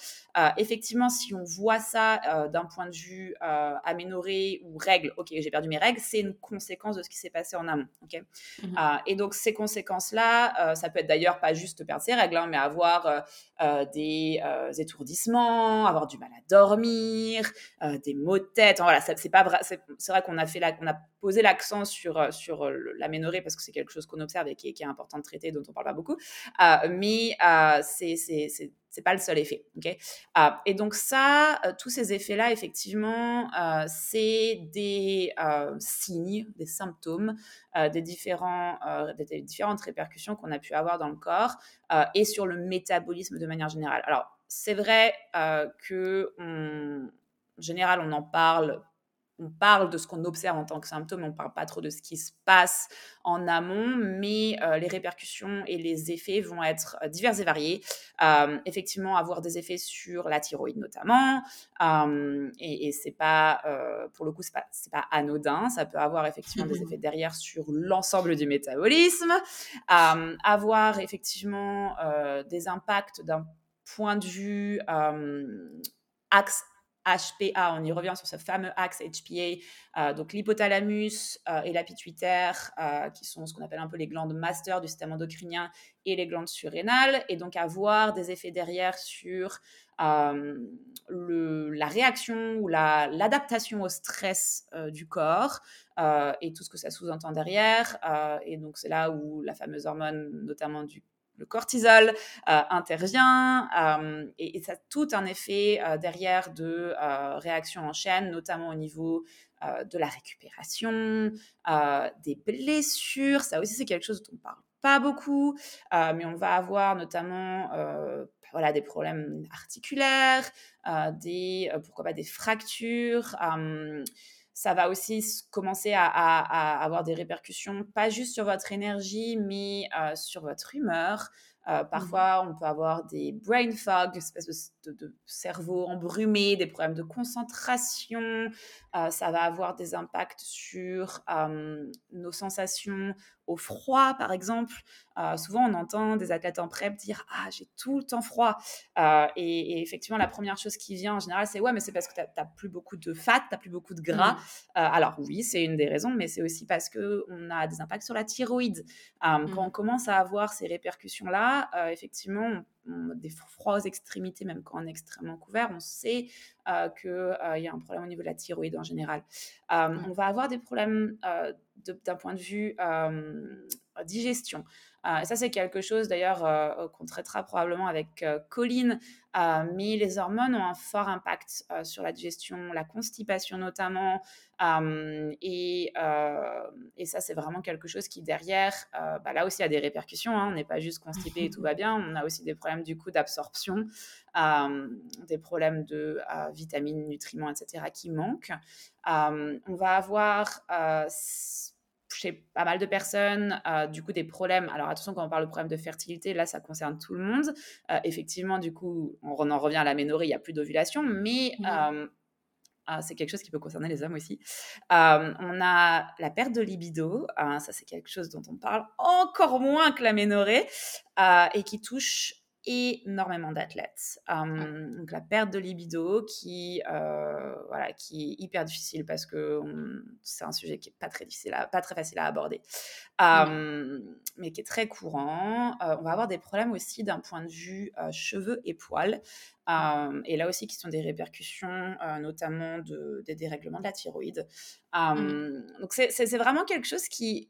effectivement, si on voit ça d'un point de vue aménorrhée ou règles, ok, j'ai perdu mes règles, c'est une conséquence de ce qui s'est passé en amont. ok? Mmh et donc, ces conséquences-là, ça peut être d'ailleurs pas juste perdre ses règles, hein, mais avoir des étourdissements, avoir du mal à dormir, des maux de tête. voilà, c'est pas vrai c'est vrai qu'on a, posé l'accent sur, euh, sur euh, l'aménorrhée parce que c'est quelque chose qu'on observe et qui, est important de traiter, dont on parle pas beaucoup. Euh, mais euh, c'est pas le seul effet. et donc ça, tous ces effets-là, effectivement, c'est des signes, des symptômes, des, différentes répercussions qu'on a pu avoir dans le corps et sur le métabolisme de manière générale. Alors, c'est vrai que en général, on en parle on parle de ce qu'on observe en tant que symptôme, on ne parle pas trop de ce qui se passe en amont, mais euh, les répercussions et les effets vont être euh, divers et variés. Euh, effectivement, avoir des effets sur la thyroïde notamment, et, et c'est pas, pour le coup, c'est pas, pas anodin. Ça peut avoir effectivement des effets derrière sur l'ensemble du métabolisme, avoir effectivement des impacts d'un point de vue axe HPA, on y revient sur ce fameux axe HPA, euh, donc l'hypothalamus euh, et la pituitaire, euh, qui sont ce qu'on appelle un peu les glandes master du système endocrinien et les glandes surrénales, et donc avoir des effets derrière sur la réaction ou l'adaptation au stress du corps et tout ce que ça sous-entend derrière. et donc c'est là où la fameuse hormone, notamment du le cortisol euh, intervient euh, et, ça a tout un effet euh, derrière de réaction en chaîne, notamment au niveau de la récupération, des blessures. Ça aussi, c'est quelque chose dont on parle pas beaucoup, mais on va avoir notamment voilà, des problèmes articulaires, des, pourquoi pas des fractures ça va aussi commencer à, avoir des répercussions, pas juste sur votre énergie, mais euh, sur votre humeur. Euh, mmh parfois, on peut avoir des brain fog, espèce de, cerveau embrumé, des problèmes de concentration. Euh, ça va avoir des impacts sur nos sensations au froid, par exemple. Euh, souvent, on entend des athlètes en prep dire Ah, j'ai tout le temps froid. Euh, et, effectivement, la première chose qui vient en général, c'est Ouais, mais c'est parce que tu n'as plus beaucoup de fat, tu n'as plus beaucoup de gras. Mmh. alors, oui, c'est une des raisons, mais c'est aussi parce qu'on a des impacts sur la thyroïde. Quand mmh. on commence à avoir ces répercussions-là, là, effectivement, on des froids aux extrémités, même quand on est extrêmement couvert, on sait qu'il y a un problème au niveau de la thyroïde en général. On va avoir des problèmes d'un point de vue digestion. Euh, ça, c'est quelque chose d'ailleurs euh, qu'on traitera probablement avec euh, Colline. mais les hormones ont un fort impact sur la digestion, la constipation notamment. Et, et, ça, c'est vraiment quelque chose qui, derrière, bah, là aussi, a des répercussions. Hein. On n'est pas juste constipé et tout va bien. On a aussi des problèmes du coup d'absorption, des problèmes de vitamines, nutriments, etc. qui manquent. on va avoir chez pas mal de personnes, euh, du coup, des problèmes. Alors, attention, quand on parle de problème de fertilité, là, ça concerne tout le monde. Euh, effectivement, du coup, on en revient à la ménorrhée, il n'y a plus d'ovulation, mais euh, c'est quelque chose qui peut concerner les hommes aussi. on a la perte de libido, ça, c'est quelque chose dont on parle encore moins que la ménorrhée, et qui touche énormément d'athlètes. donc la perte de libido qui, euh, voilà, qui est hyper difficile parce que c'est un sujet qui est pas très difficile, pas très facile à aborder, mais qui est très courant. Euh, on va avoir des problèmes aussi d'un point de vue euh, cheveux et poils. et là aussi, qui sont des répercussions, notamment de, des dérèglements de la thyroïde. Donc, c'est vraiment quelque chose qui,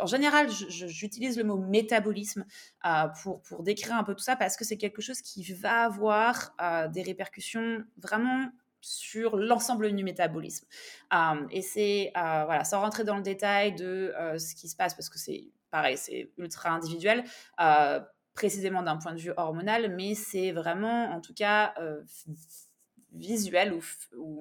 en général, j'utilise le mot métabolisme euh, pour, décrire un peu tout ça parce que c'est quelque chose qui va avoir euh, des répercussions vraiment sur l'ensemble du métabolisme. Euh, et c'est, voilà, sans rentrer dans le détail de ce qui se passe, parce que c'est pareil, c'est ultra individuel, précisément d'un point de vue hormonal, mais c'est vraiment, en tout cas, visuel où,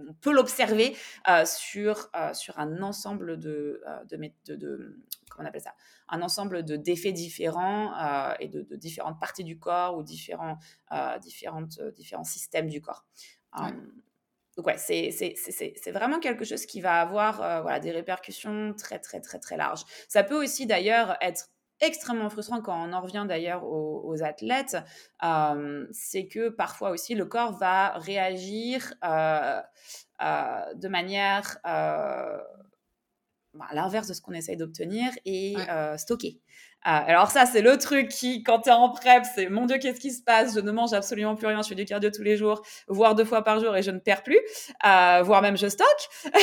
on peut l'observer euh, sur, euh, sur un ensemble de, euh, de, de, comment on appelle ça? Un ensemble de d'effets différents et de, différentes parties du corps ou différents, différentes, différents systèmes du corps. donc ouais, c'est vraiment quelque chose qui va avoir voilà, des répercussions très très très très larges. Ça peut aussi d'ailleurs être extrêmement frustrant quand on en revient d'ailleurs aux, athlètes, euh, c'est que parfois aussi le corps va réagir euh, euh, de manière bah, à l'inverse de ce qu'on essaye d'obtenir et stocker. Ah, alors ça, c'est le truc qui, quand tu es en prep, c'est mon Dieu, qu'est-ce qui se passe? Je ne mange absolument plus rien, je fais du cardio tous les jours, voire deux fois par jour et je ne perds plus, euh, voire même je stocke.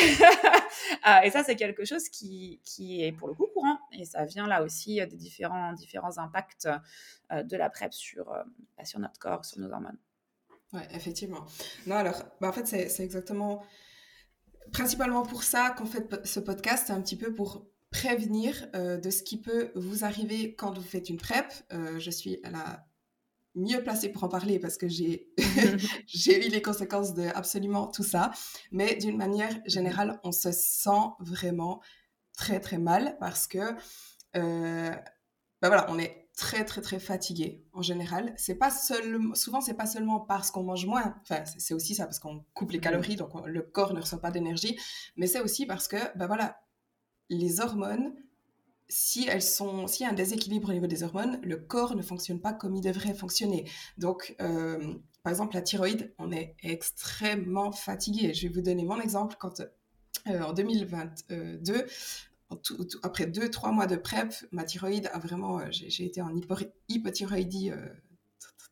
Euh, et ça, c'est quelque chose qui, qui est pour le coup courant. Et ça vient là aussi des différents, différents impacts euh, de la PrEP sur, bah, sur notre corps, sur nos hormones. Oui, effectivement. Non, alors, bah, en fait, c'est exactement principalement pour ça qu'on fait ce podcast, un petit peu pour prévenir euh, de ce qui peut vous arriver quand vous faites une PrEP. Euh, je suis la mieux placée pour en parler parce que j'ai eu les conséquences de absolument tout ça. Mais d'une manière générale, on se sent vraiment très très mal parce que euh, ben voilà, on est très très très fatigué en général. C'est pas seulement, souvent c'est pas seulement parce qu'on mange moins. Enfin, c'est aussi ça parce qu'on coupe les mmh. calories, donc le corps ne reçoit pas d'énergie. Mais c'est aussi parce que ben voilà, les hormones, si elles sont, s'il y a un déséquilibre au niveau des hormones, le corps ne fonctionne pas comme il devrait fonctionner. Donc, euh, par exemple, la thyroïde, on est extrêmement fatigué. Je vais vous donner mon exemple quand euh, en 2022, après deux, trois mois de PrEP, ma thyroïde a vraiment, euh, j'ai été en hypothyroïdie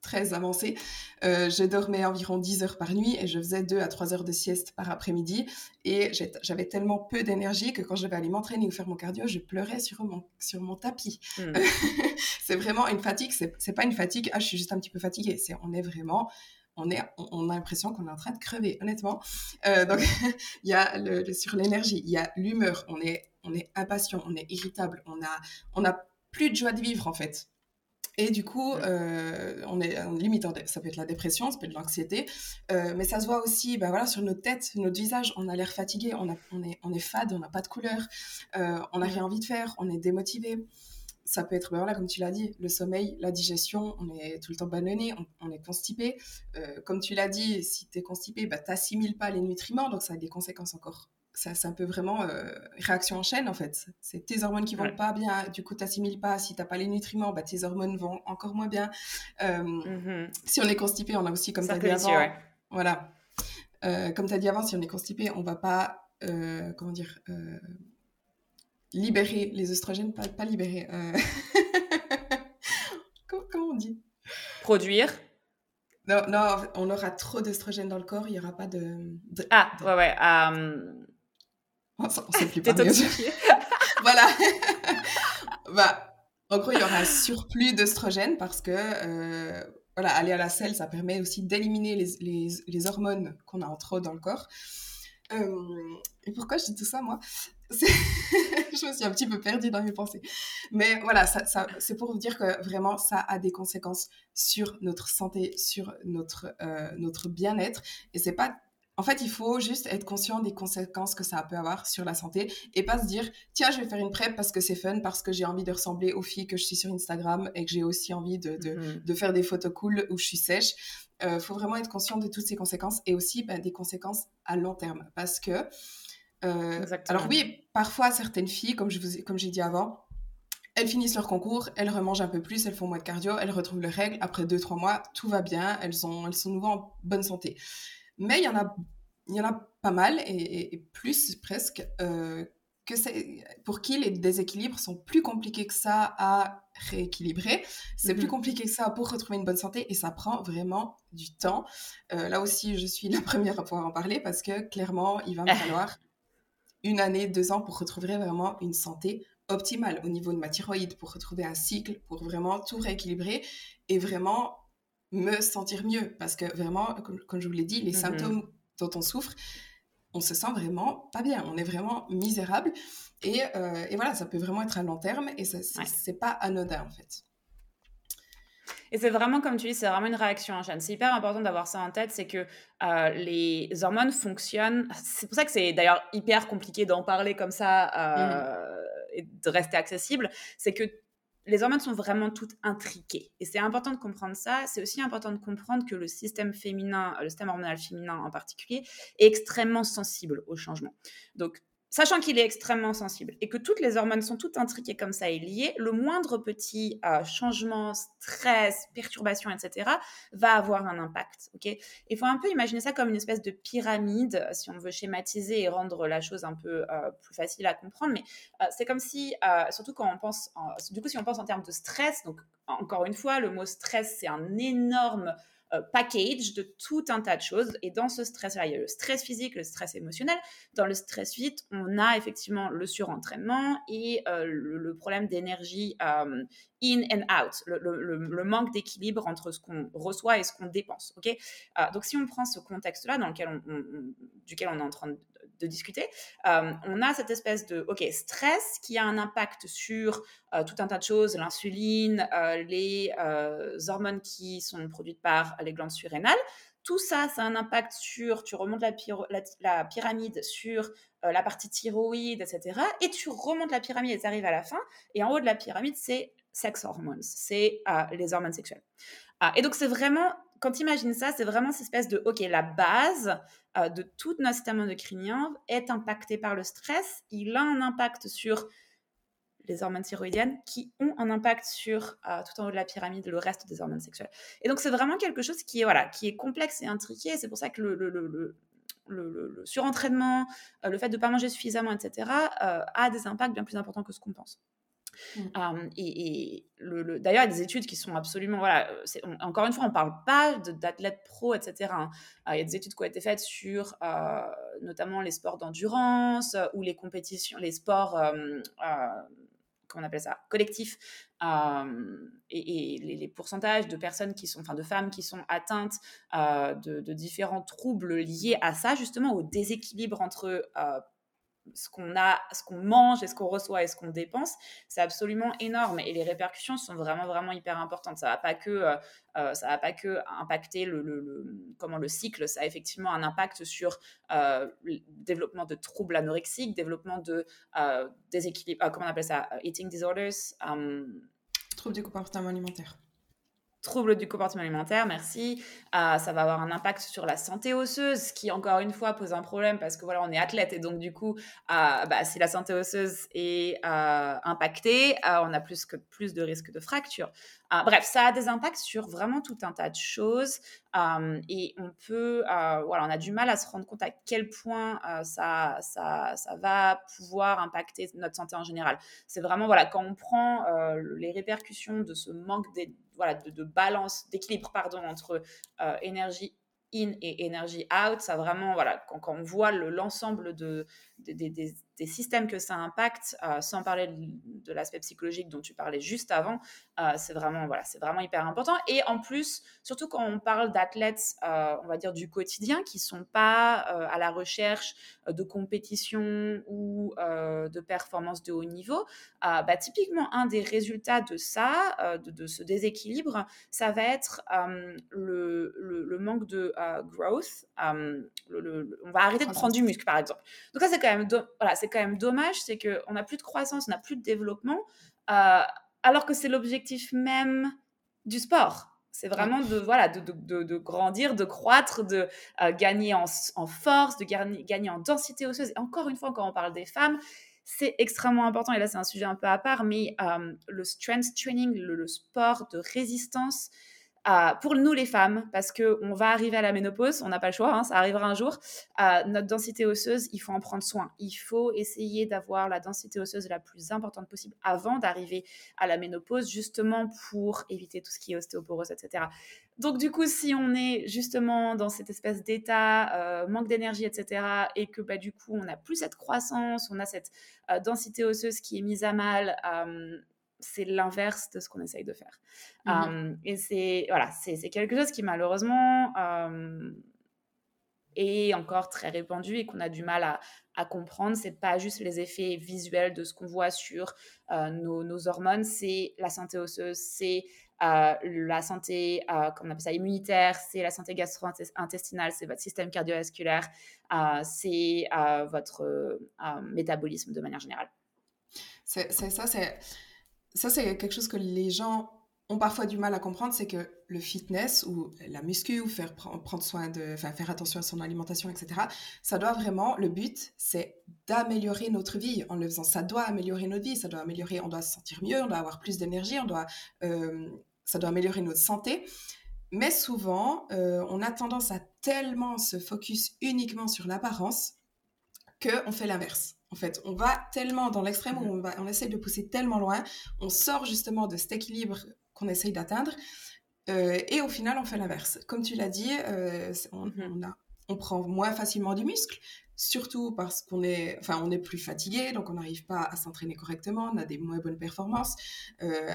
très avancée. Euh, je dormais environ 10 heures par nuit et je faisais 2 à 3 heures de sieste par après-midi. Et j'avais tellement peu d'énergie que quand je vais aller m'entraîner ou faire mon cardio, je pleurais sur mon, sur mon tapis. Hmm. c'est vraiment une fatigue. C'est pas une fatigue, ah, je suis juste un petit peu fatiguée. C'est on est vraiment on, est, on a l'impression qu'on est en train de crever, honnêtement. Euh, donc, il y a le, sur l'énergie, il y a l'humeur, on est, on est impatient, on est irritable, on a, on a plus de joie de vivre, en fait. Et du coup, euh, on est en limite, ça peut être la dépression, ça peut être l'anxiété, euh, mais ça se voit aussi bah voilà, sur notre tête, notre visage, on a l'air fatigué, on, a, on, est, on est fade, on n'a pas de couleur, euh, on n'a rien envie de faire, on est démotivé. Ça peut être, bah voilà, comme tu l'as dit, le sommeil, la digestion, on est tout le temps ballonné, on, est constipé. comme tu l'as dit, si tu es constipé, bah, tu n'assimiles pas les nutriments, donc ça a des conséquences encore c'est un peu vraiment euh, réaction en chaîne en fait. C'est tes hormones qui vont pas bien, du coup tu n'assimiles pas. Si tu n'as pas les nutriments, bah, tes hormones vont encore moins bien. Euh, mm-hmm. Si on est constipé, on a aussi, comme tu as dit avant, voilà. Euh, comme tu as dit avant, si on est constipé, on va pas, comment dire, libérer les oestrogènes, pas, pas libérer. comment on dit? Produire. Non, non, on aura trop d'estrogène dans le corps, il n'y aura pas de, Ah, ouais, ouais. Euh, on ne sait plus parler. voilà. bah, en gros, il y aura un surplus d'œstrogène parce que euh, voilà, aller à la selle, ça permet aussi d'éliminer les, les, les, hormones qu'on a en trop dans le corps. Euh, et pourquoi je dis tout ça, moi? Je me suis un petit peu perdue dans mes pensées. Mais voilà, ça, ça, c'est pour vous dire que vraiment, ça a des conséquences sur notre santé, sur notre, euh, notre bien-être. Et c'est pas en fait, il faut juste être conscient des conséquences que ça peut avoir sur la santé et pas se dire tiens, je vais faire une prep parce que c'est fun, parce que j'ai envie de ressembler aux filles que je suis sur Instagram et que j'ai aussi envie de, de, mhm. de, faire des photos cool où je suis sèche. Il euh, faut vraiment être conscient de toutes ces conséquences et aussi ben, des conséquences à long terme parce que. Euh, alors oui, parfois certaines filles, comme je vous comme j'ai dit avant, elles finissent leur concours, elles remangent un peu plus, elles font moins de cardio, elles retrouvent leurs règles. Après 2-3 mois, tout va bien, elles, sont elles sont nouveau en bonne santé. Mais il y en a, il y en a pas mal, et, plus presque, euh, que pour qui les déséquilibres sont plus compliqués que ça à rééquilibrer. C'est plus mhm. compliqué que ça pour retrouver une bonne santé et ça prend vraiment du temps. Euh, là aussi, je suis la première à pouvoir en parler parce que clairement, il va me falloir une année, deux ans pour retrouver vraiment une santé optimale au niveau de ma thyroïde, pour retrouver un cycle, pour vraiment tout rééquilibrer et vraiment me sentir mieux. Parce que vraiment, comme, je vous l'ai dit, les mmh symptômes dont on souffre, on se sent vraiment pas bien. On est vraiment misérable. Et, euh, et voilà, ça peut vraiment être à long terme et c'est pas anodin en fait. Et c'est vraiment, comme tu dis, c'est vraiment une réaction en chaîne. C'est hyper important d'avoir ça en tête, c'est que euh, les hormones fonctionnent. C'est pour ça que c'est d'ailleurs hyper compliqué d'en parler comme ça euh, mmh et de rester accessible. C'est que les hormones sont vraiment toutes intriquées. Et c'est important de comprendre ça. C'est aussi important de comprendre que le système féminin, le système hormonal féminin en particulier, est extrêmement sensible au changement. Donc, sachant qu'il est extrêmement sensible et que toutes les hormones sont toutes intriquées comme ça et liées, le moindre petit euh, changement, stress, perturbation, etc., va avoir un impact. Ok? Il faut un peu imaginer ça comme une espèce de pyramide, si on veut schématiser et rendre la chose un peu euh, plus facile à comprendre. Mais euh, c'est comme si, surtout quand on pense, du coup, si on pense en termes de stress, donc encore une fois, le mot stress, c'est un énorme euh, package de tout un tas de choses. Et dans ce stress-là, il y a le stress physique, le stress émotionnel. Dans le stress vite, on a effectivement le surentraînement et euh, le, problème d'énergie euh, in and out, le, manque d'équilibre entre ce qu'on reçoit et ce qu'on dépense. Ok? Donc si on prend ce contexte-là dans lequel duquel on est en train de de discuter, euh, on a cette espèce de stress qui a un impact sur euh, tout un tas de choses, l'insuline, euh, les hormones qui sont produites par les glandes surrénales. Tout ça, ça a un impact sur, tu remontes la, la, pyramide sur la partie thyroïde, etc. Et tu remontes la pyramide et tu arrives à la fin. Et en haut de la pyramide, c'est sex hormones, c'est les hormones sexuelles. Ah, et donc, c'est vraiment quand tu imagines ça, c'est vraiment cette espèce de, OK, la base euh, de tout notre système endocrinien est impactée par le stress. Il a un impact sur les hormones thyroïdiennes qui ont un impact sur euh, tout en haut de la pyramide le reste des hormones sexuelles. Et donc, c'est vraiment quelque chose qui est, voilà, qui est complexe et intriqué. C'est pour ça que le, surentraînement, euh, le fait de ne pas manger suffisamment, etc., a des impacts bien plus importants que ce qu'on pense. Mmh. et, le, d'ailleurs, il y a des études qui sont absolument. Voilà, encore une fois, on ne parle pas d'athlètes pro, etc. Hein. il y a des études qui ont été faites sur notamment les sports d'endurance ou les compétitions, les sports. comment on appelle ça Collectifs. et, les, pourcentages de personnes qui sont, enfin de femmes qui sont atteintes de, différents troubles liés à ça, justement au déséquilibre entre ce qu'on a, ce qu'on mange et ce qu'on reçoit et ce qu'on dépense, c'est absolument énorme. Et les répercussions sont vraiment vraiment hyper importantes. Ça va pas que euh, euh, ça va pas que impacter le, comment le cycle, ça a effectivement un impact sur euh, le développement de troubles anorexiques, développement de déséquilibre, comment on appelle ça, eating disorders, troubles du comportement alimentaire troubles du comportement alimentaire, merci. Euh, ça va avoir un impact sur la santé osseuse, ce qui encore une fois pose un problème parce que voilà, on est athlète et donc du coup, euh, bah, si la santé osseuse est euh, impactée, on a plus que plus de risques de fracture. bref, ça a des impacts sur vraiment tout un tas de choses et on peut, voilà, on a du mal à se rendre compte à quel point ça, ça, ça, va pouvoir impacter notre santé en général. C'est vraiment voilà, quand on prend les répercussions de ce manque voilà, de, balance, d'équilibre pardon, entre énergie in et énergie out. Ça vraiment, voilà, quand, on voit l'ensemble de, des systèmes que ça impacte, euh, sans parler de, l'aspect psychologique dont tu parlais juste avant, euh, c'est vraiment, voilà, c'est vraiment hyper important. Et en plus, surtout quand on parle d'athlètes, euh, on va dire du quotidien, qui sont pas à la recherche de compétition ou de performance de haut niveau, bah, typiquement un des résultats de ça, de, ce déséquilibre, ça va être le, le, manque de growth. on va arrêter de prendre du muscle, par exemple. Donc ça, c'est quand même, voilà, c'est quand même dommage, c'est qu'on n'a plus de croissance, on n'a plus de développement, euh, alors que c'est l'objectif même du sport. C'est vraiment de, voilà, de, de, grandir, de croître, de euh, gagner en, en, force, de gagner, gagner en densité osseuse. Et encore une fois, quand on parle des femmes, c'est extrêmement important. Et là, c'est un sujet un peu à part, mais euh, le strength training, le sport de résistance, pour nous les femmes, parce qu'on va arriver à la ménopause, on n'a pas le choix, hein, ça arrivera un jour, notre densité osseuse, il faut en prendre soin. Il faut essayer d'avoir la densité osseuse la plus importante possible avant d'arriver à la ménopause, justement pour éviter tout ce qui est ostéoporose, etc. Donc du coup, si on est justement dans cette espèce d'état, euh, manque d'énergie, etc., et que bah, du coup, on n'a plus cette croissance, on a cette euh, densité osseuse qui est mise à mal, euh, c'est l'inverse de ce qu'on essaye de faire. Mmh et c'est voilà, c'est quelque chose qui malheureusement est encore très répandu et qu'on a du mal à, à comprendre. C'est pas juste les effets visuels de ce qu'on voit sur nos, nos, hormones, c'est la santé osseuse, c'est la santé, on appelle ça immunitaire, c'est la santé gastro-intestinale, c'est votre système cardiovasculaire, c'est votre métabolisme de manière générale. C'est ça, c'est ça, c'est quelque chose que les gens ont parfois du mal à comprendre, c'est que le fitness ou la muscu ou faire prendre soin de, enfin, faire attention à son alimentation, etc. Ça doit vraiment, le but, c'est d'améliorer notre vie en le faisant. Ça doit améliorer notre vie, ça doit améliorer, on doit se sentir mieux, on doit avoir plus d'énergie, on doit, euh, ça doit améliorer notre santé. Mais souvent, euh, on a tendance à tellement se focus uniquement sur l'apparence qu'on fait l'inverse. En fait, on va tellement dans l'extrême où on, va, on essaie de pousser tellement loin, on sort justement de cet équilibre qu'on essaye d'atteindre, euh, et au final, on fait l'inverse. Comme tu l'as dit, euh, mhm. on, prend moins facilement du muscle, surtout parce qu'on est, enfin, on est plus fatigué, donc on n'arrive pas à s'entraîner correctement, on a des moins bonnes performances euh,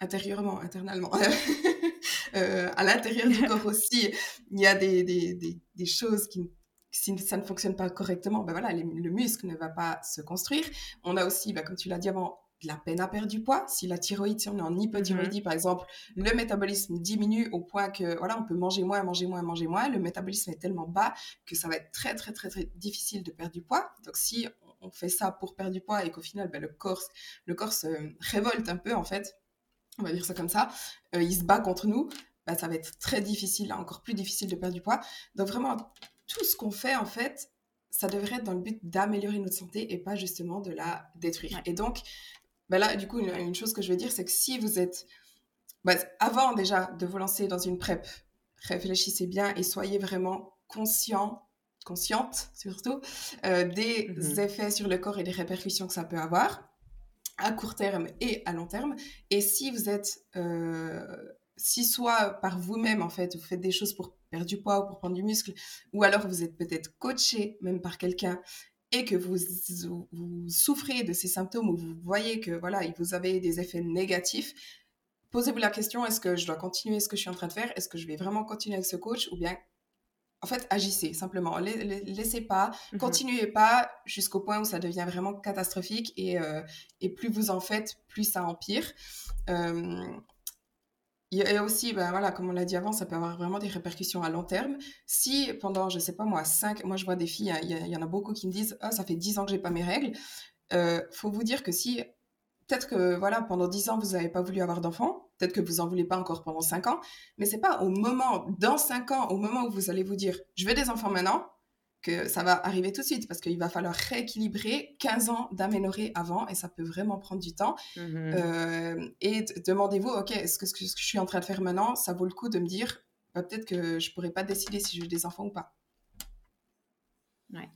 intérieurement, internalement. à l'intérieur du corps aussi, il y a des, des, des choses qui si ça ne fonctionne pas correctement, ben voilà, le muscle ne va pas se construire. On a aussi, ben, comme tu l'as dit avant, de la peine à perdre du poids. Si la thyroïde, si on est en hypothyroïdie, mhm. par exemple, le métabolisme diminue au point que, voilà, on peut manger moins, manger moins, manger moins. Le métabolisme est tellement bas que ça va être très, très, très, très difficile de perdre du poids. Donc, si on fait ça pour perdre du poids et qu'au final, ben, le, corps, le corps se révolte un peu, en fait, on va dire ça comme ça, euh, il se bat contre nous, ben, ça va être très difficile, encore plus difficile de perdre du poids. Donc, vraiment, tout ce qu'on fait, en fait, ça devrait être dans le but d'améliorer notre santé et pas justement de la détruire. Et donc, bah là, du coup, une, chose que je veux dire, c'est que si vous êtes, bah, avant déjà de vous lancer dans une PrEP, réfléchissez bien et soyez vraiment conscient, consciente surtout, euh, des mmh effets sur le corps et des répercussions que ça peut avoir à court terme et à long terme. Et si vous êtes, euh, si soit par vous-même, en fait, vous faites des choses pour perdre du poids ou pour prendre du muscle, ou alors vous êtes peut-être coaché même par quelqu'un et que vous, vous, souffrez de ces symptômes ou vous voyez que voilà, vous avez des effets négatifs, posez-vous la question est-ce que je dois continuer ce que je suis en train de faire? Est-ce que je vais vraiment continuer avec ce coach? Ou bien en fait, agissez simplement. Laissez pas, mmh continuez pas jusqu'au point où ça devient vraiment catastrophique et, euh, et plus vous en faites, plus ça empire. Euh, a aussi, ben voilà, comme on l'a dit avant, ça peut avoir vraiment des répercussions à long terme. Si pendant, je sais pas moi, 5, moi je vois des filles, il y, en a beaucoup qui me disent, ah, ça fait 10 ans que j'ai pas mes règles. Euh, faut vous dire que si, peut-être que voilà, pendant 10 ans, vous n'avez pas voulu avoir d'enfants, peut-être que vous en voulez pas encore pendant 5 ans, mais c'est pas au moment, dans 5 ans, au moment où vous allez vous dire, je veux des enfants maintenant, que ça va arriver tout de suite parce qu'il va falloir rééquilibrer 15 ans d'aménorrhée avant et ça peut vraiment prendre du temps. Mmh euh, et demandez-vous, OK, est-ce que ce que je suis en train de faire maintenant, ça vaut le coup de me dire, bah, peut-être que je pourrais pas décider si veux des enfants ou pas. Ouais.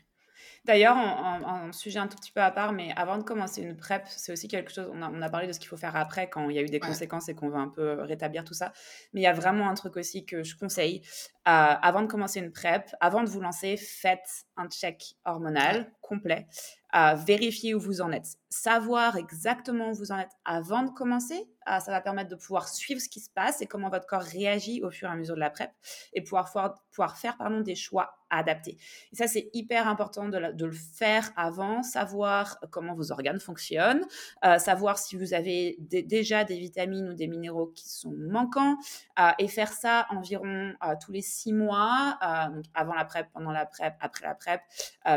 D'ailleurs, un sujet un tout petit peu à part, mais avant de commencer une PrEP, c'est aussi quelque chose, on a, on a parlé de ce qu'il faut faire après quand il y a eu des conséquences et qu'on veut un peu rétablir tout ça. Mais il y a vraiment un truc aussi que je conseille. Euh, avant de commencer une PrEP, avant de vous lancer, faites un check hormonal complet. Euh, vérifiez où vous en êtes. Savoir exactement où vous en êtes avant de commencer, euh, ça va permettre de pouvoir suivre ce qui se passe et comment votre corps réagit au fur et à mesure de la PrEP et pouvoir, pouvoir faire pardon, des choix adaptés. Et ça, c'est hyper important de, le faire avant, savoir comment vos organes fonctionnent, euh, savoir si vous avez déjà des vitamines ou des minéraux qui sont manquants, euh, et faire ça environ euh, tous les six mois, donc avant la PrEP, pendant la PrEP, après la PrEP,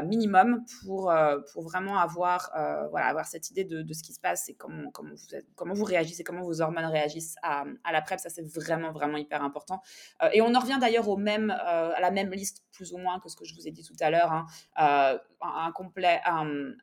minimum, pour, pour vraiment avoir, voilà, avoir cette idée de, ce qui se passe et comment, comment, vous, comment vous réagissez, comment vos hormones réagissent à, à la PrEP. Ça, c'est vraiment, vraiment hyper important. et on en revient d'ailleurs au même, à la même liste plus ou moins que ce que je vous ai dit tout à l'heure, hein, euh, un, complet, un,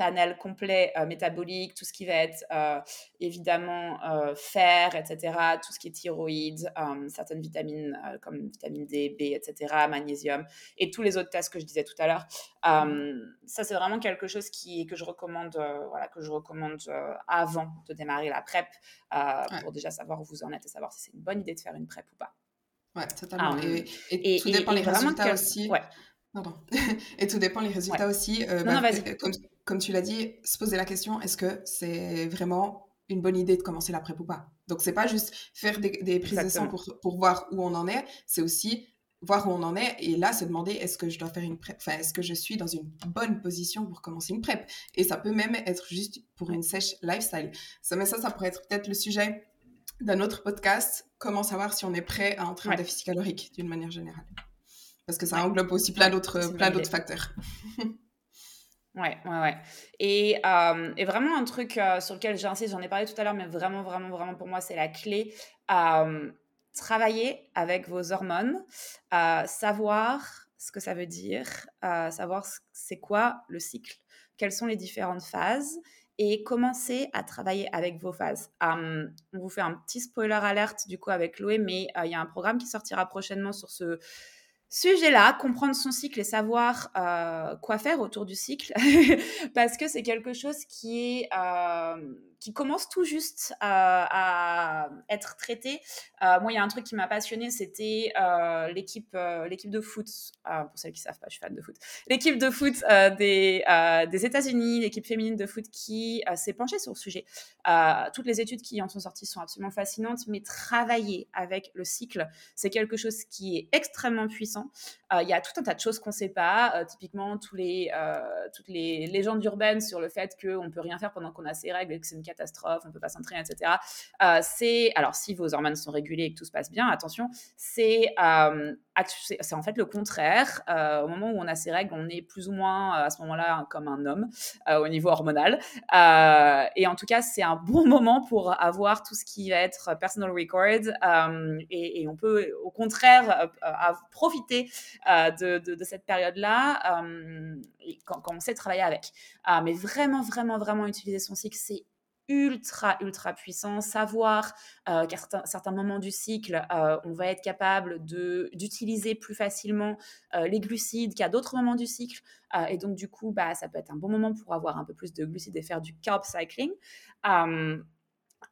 panel complet euh, métabolique, tout ce qui va être euh, évidemment fer, etc., tout ce qui est thyroïde, certaines vitamines comme vitamine D, B, etc., magnésium, et tous les autres tests que je disais tout à l'heure. ça, c'est vraiment quelque chose qui, que je recommande, voilà, que je recommande avant de démarrer la PrEP, pour déjà savoir où vous en êtes et savoir si c'est une bonne idée de faire une PrEP ou pas. Ouais, totalement. et, tout dépend les résultats aussi. Ouais. Pardon. et tout dépend les résultats aussi. Euh, bah, euh, comme, comme, tu l'as dit, se poser la question est-ce que c'est vraiment une bonne idée de commencer la PrEP ou pas? Donc, c'est pas juste faire des, des prises de sang pour, pour, voir où on en est, c'est aussi voir où on en est et là se demander est-ce que je dois faire une PrEP, enfin, est-ce que je suis dans une bonne position pour commencer une PrEP? Et ça peut même être juste pour une sèche lifestyle. Ça, mais ça, ça pourrait être peut-être le sujet d'un autre podcast, comment savoir si on est prêt à entrer en déficit calorique d'une manière générale? Parce que ça englobe aussi plein d'autres plein d'autres facteurs. Ouais, ouais, ouais. Et, euh, vraiment un truc euh, sur lequel j'insiste, j'en ai parlé tout à l'heure, mais vraiment, vraiment, vraiment pour moi, c'est la clé. Euh, travailler avec vos hormones, savoir ce que ça veut dire, savoir c'est quoi le cycle, quelles sont les différentes phases et commencer à travailler avec vos phases. on vous fait un petit spoiler alerte du coup avec Loé, mais euh, il y a un programme qui sortira prochainement sur ce sujet-là, comprendre son cycle et savoir euh, quoi faire autour du cycle, parce que c'est quelque chose qui est euh, qui commence tout juste à être traité. Euh, moi, il y a un truc qui m'a passionné, c'était euh, l'équipe, euh, l'équipe de foot. pour celles qui savent pas, je suis fan de foot. L'équipe de foot des États-Unis, l'équipe féminine de foot qui s'est penchée sur le sujet. toutes les études qui en sont sorties sont absolument fascinantes, mais travailler avec le cycle, c'est quelque chose qui est extrêmement puissant. Il y a tout un tas de choses qu'on ne sait pas. typiquement, tous les, toutes les légendes urbaines sur le fait qu'on ne peut rien faire pendant qu'on a ses règles et que c'est une catastrophe, on ne peut pas s'entraîner, etc. Euh, c'est, alors si vos hormones sont régulées et que tout se passe bien, attention, c'est euh, c'est en fait le contraire. Euh, au moment où on a ses règles, on est plus ou moins à ce moment-là comme un homme au niveau hormonal. et en tout cas, c'est un bon moment pour avoir tout ce qui va être personal record. Et, on peut au contraire profiter de, de, cette période-là quand, quand, on sait travailler avec. mais vraiment, vraiment, vraiment utiliser son cycle, c'est ultra, ultra puissant. Savoir euh, qu'à certains, moments du cycle, euh, on va être capable d'utiliser plus facilement euh, les glucides qu'à d'autres moments du cycle. et donc, du coup, bah, ça peut être un bon moment pour avoir un peu plus de glucides et faire du carb cycling.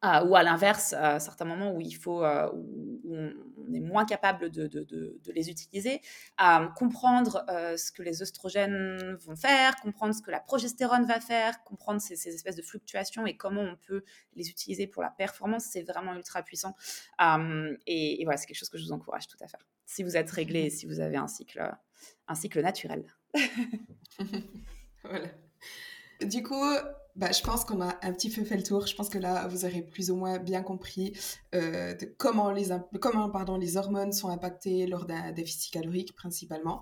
Ou à l'inverse, à certains moments où il faut, où on, est moins capable de, les utiliser, comprendre ce que les oestrogènes vont faire, comprendre ce que la progestérone va faire, comprendre ces, ces espèces de fluctuations et comment on peut les utiliser pour la performance, c'est vraiment ultra puissant. et, voilà, c'est quelque chose que je vous encourage tout à faire. Si vous êtes réglé si vous avez un cycle, un cycle naturel. voilà. Du coup, bah, je pense qu'on a un petit peu fait le tour. Je pense que là, vous aurez plus ou moins bien compris euh, comment, les, comment les hormones sont impactées lors d'un déficit calorique principalement.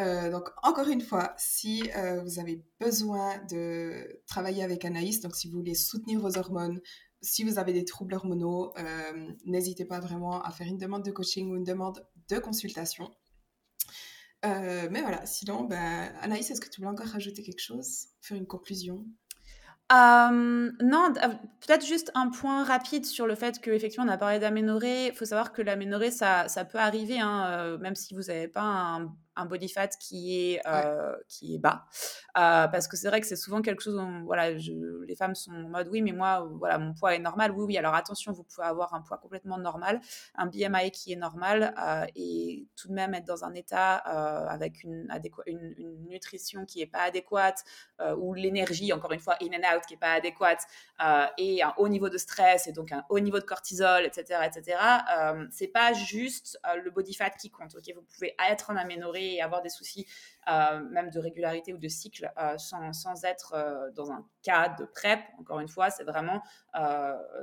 Euh, donc, encore une fois, si euh, vous avez besoin de travailler avec Anaïs, donc si vous voulez soutenir vos hormones, si vous avez des troubles hormonaux, n'hésitez pas vraiment à faire une demande de coaching ou une demande de consultation. mais voilà, sinon, ben, Anaïs, est-ce que tu voulais encore rajouter quelque chose? Faire une conclusion? Non, peut-être juste un point rapide sur le fait qu'effectivement, on a parlé d'aménorrhée. Il faut savoir que l'aménorrhée, ça, peut arriver, hein, même si vous n'avez pas un, un body fat qui est, qui est bas. parce que c'est vrai que c'est souvent quelque chose où voilà, les femmes sont en mode oui, mais moi, voilà, mon poids est normal. Oui, oui, alors attention, vous pouvez avoir un poids complètement normal, un BMI qui est normal et tout de même être dans un état avec une, une, une, nutrition qui n'est pas adéquate ou l'énergie, encore une fois, in and out qui n'est pas adéquate et un haut niveau de stress et donc un haut niveau de cortisol, etc., etc., euh, c'est pas juste euh, le body fat qui compte. Ok, vous pouvez être en aménorrhée et avoir des soucis euh, même de régularité ou de cycle sans, sans, être dans un cas de PrEP. Encore une fois, c'est vraiment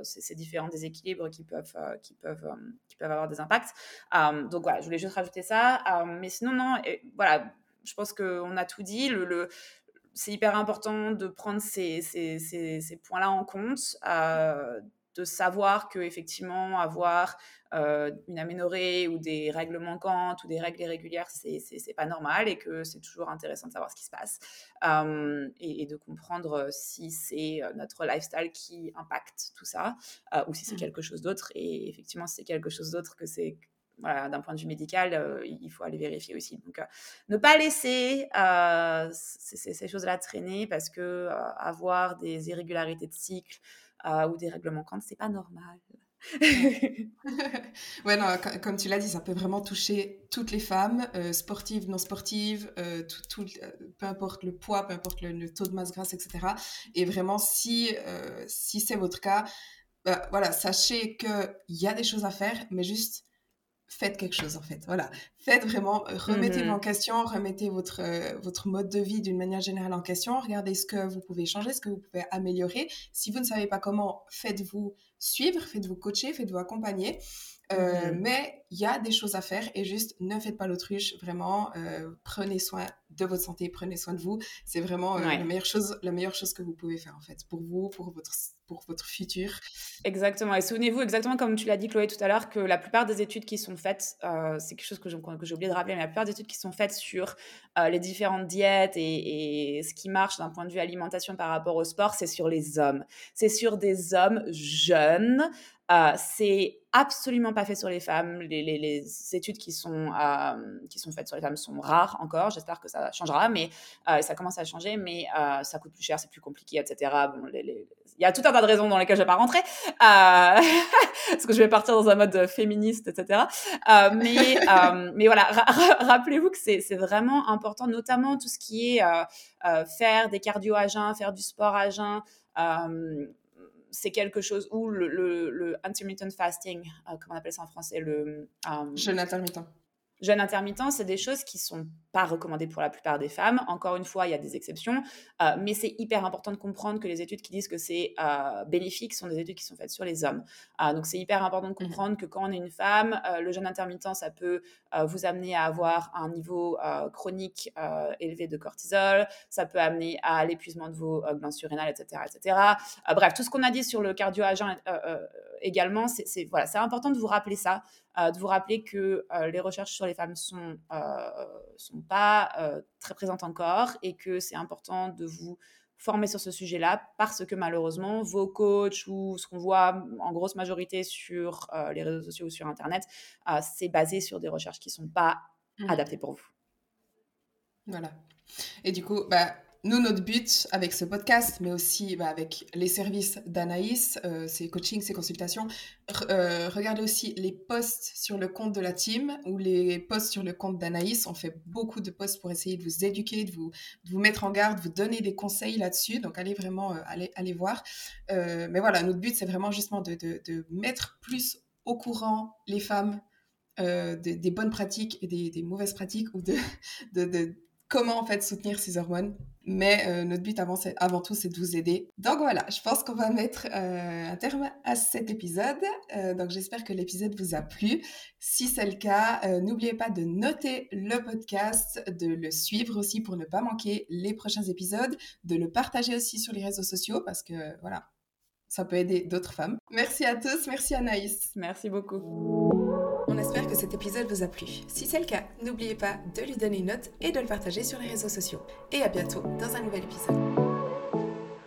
ces différents déséquilibres qui peuvent, qui peuvent, qui peuvent avoir des impacts. donc voilà, je voulais juste rajouter ça. mais sinon, non, voilà, je pense qu'on a tout dit. Le, c'est hyper important de prendre ces, ces, ces, points-là en compte, euh, de savoir que effectivement avoir euh, une aménorrhée ou des règles manquantes ou des règles irrégulières, c'est c'est pas normal et que c'est toujours intéressant de savoir ce qui se passe euh, et, de comprendre si c'est euh, notre lifestyle qui impacte tout ça ou si c'est mmh. quelque chose d'autre. Et effectivement, si c'est quelque chose d'autre que c'est voilà, d'un point de vue médical, il faut aller vérifier aussi. Donc, ne pas laisser ces, ces choses-là traîner parce que avoir des irrégularités de cycle, ou des règles manquantes, c'est pas normal. ouais, non, comme tu l'as dit, ça peut vraiment toucher toutes les femmes, euh, sportives, non sportives, euh, tout, euh, peu importe le poids, peu importe le, taux de masse grasse, etc. Et vraiment, si, si c'est votre cas, bah, voilà, sachez qu'il y a des choses à faire, mais juste faites quelque chose en fait. Voilà, faites vraiment, euh, remettez-vous en mmh question, remettez votre, euh, votre mode de vie d'une manière générale en question, regardez ce que vous pouvez changer, ce que vous pouvez améliorer. Si vous ne savez pas comment, faites-vous suivre, faites-vous coacher, faites-vous accompagner. Euh, mmh mais il y a des choses à faire et juste ne faites pas l'autruche. Vraiment, prenez soin de votre santé, prenez soin de vous. C'est vraiment la, meilleure chose, la meilleure chose que vous pouvez faire en fait pour vous, pour votre, pour votre futur. Exactement. Et souvenez-vous, exactement comme tu l'as dit Chloé tout à l'heure, que la plupart des études qui sont faites, c'est quelque chose que j'ai oublié de rappeler, mais la plupart des études qui sont faites sur les différentes diètes et, et ce qui marche d'un point de vue alimentation par rapport au sport, c'est sur les hommes. C'est sur des hommes jeunes euh, c'est absolument pas fait sur les femmes. Les, les, études qui sont, euh, qui sont faites sur les femmes sont rares encore. J'espère que ça changera, mais euh, ça commence à changer, mais ça coûte plus cher, c'est plus compliqué, etc. Bon, il y a tout un tas de raisons dans lesquelles je vais pas rentrer, parce que je vais partir dans un mode féministe, etc. mais, mais voilà, rappelez-vous que c'est vraiment important, notamment tout ce qui est faire des cardio à jeun, faire du sport à jeun c'est quelque chose où le, intermittent fasting, euh, comment on appelle ça en français, le euh, jeûne intermittent. Jeûne intermittent, c'est des choses qui sont pas recommandé pour la plupart des femmes. Encore une fois, il y a des exceptions, euh, mais c'est hyper important de comprendre que les études qui disent que c'est euh, bénéfique sont des études qui sont faites sur les hommes. Euh, donc c'est hyper important de mmh comprendre que quand on est une femme, le jeûne intermittent, ça peut vous amener à avoir un niveau chronique élevé de cortisol, ça peut amener à l'épuisement de vos glandes surrénales, etc. etc. bref, tout ce qu'on a dit sur le cardio à jeun également, c'est voilà, important de vous rappeler ça, de vous rappeler que les recherches sur les femmes sont, sont pas euh, très présentes encore et que c'est important de vous former sur ce sujet-là parce que malheureusement, vos coachs ou ce qu'on voit en grosse majorité sur euh, les réseaux sociaux ou sur Internet, euh, c'est basé sur des recherches qui ne sont pas mmh. adaptées pour vous. Voilà. Et du coup, bah, nous, notre but avec ce podcast, mais aussi bah, avec les services d'Anaïs, euh, ses coachings, ses consultations, euh, regardez aussi les posts sur le compte de la team ou les posts sur le compte d'Anaïs. On fait beaucoup de posts pour essayer de vous éduquer, de vous, vous mettre en garde, vous donner des conseils là-dessus. Donc, allez vraiment euh, allez, voir. mais voilà, notre but, c'est vraiment justement de, de, mettre plus au courant les femmes des, bonnes pratiques et des, des mauvaises pratiques ou de, de, comment en fait soutenir ces hormones. Mais euh, notre but avant, tout, c'est de vous aider. Donc voilà, je pense qu'on va mettre euh, un terme à cet épisode. Euh, donc j'espère que l'épisode vous a plu. Si c'est le cas, n'oubliez pas de noter le podcast, de le suivre aussi pour ne pas manquer les prochains épisodes, de le partager aussi sur les réseaux sociaux parce que voilà, ça peut aider d'autres femmes. Merci à tous, merci Anaïs. Merci beaucoup. Cet épisode vous a plu. Si c'est le cas, n'oubliez pas de lui donner une note et de le partager sur les réseaux sociaux. Et à bientôt dans un nouvel épisode.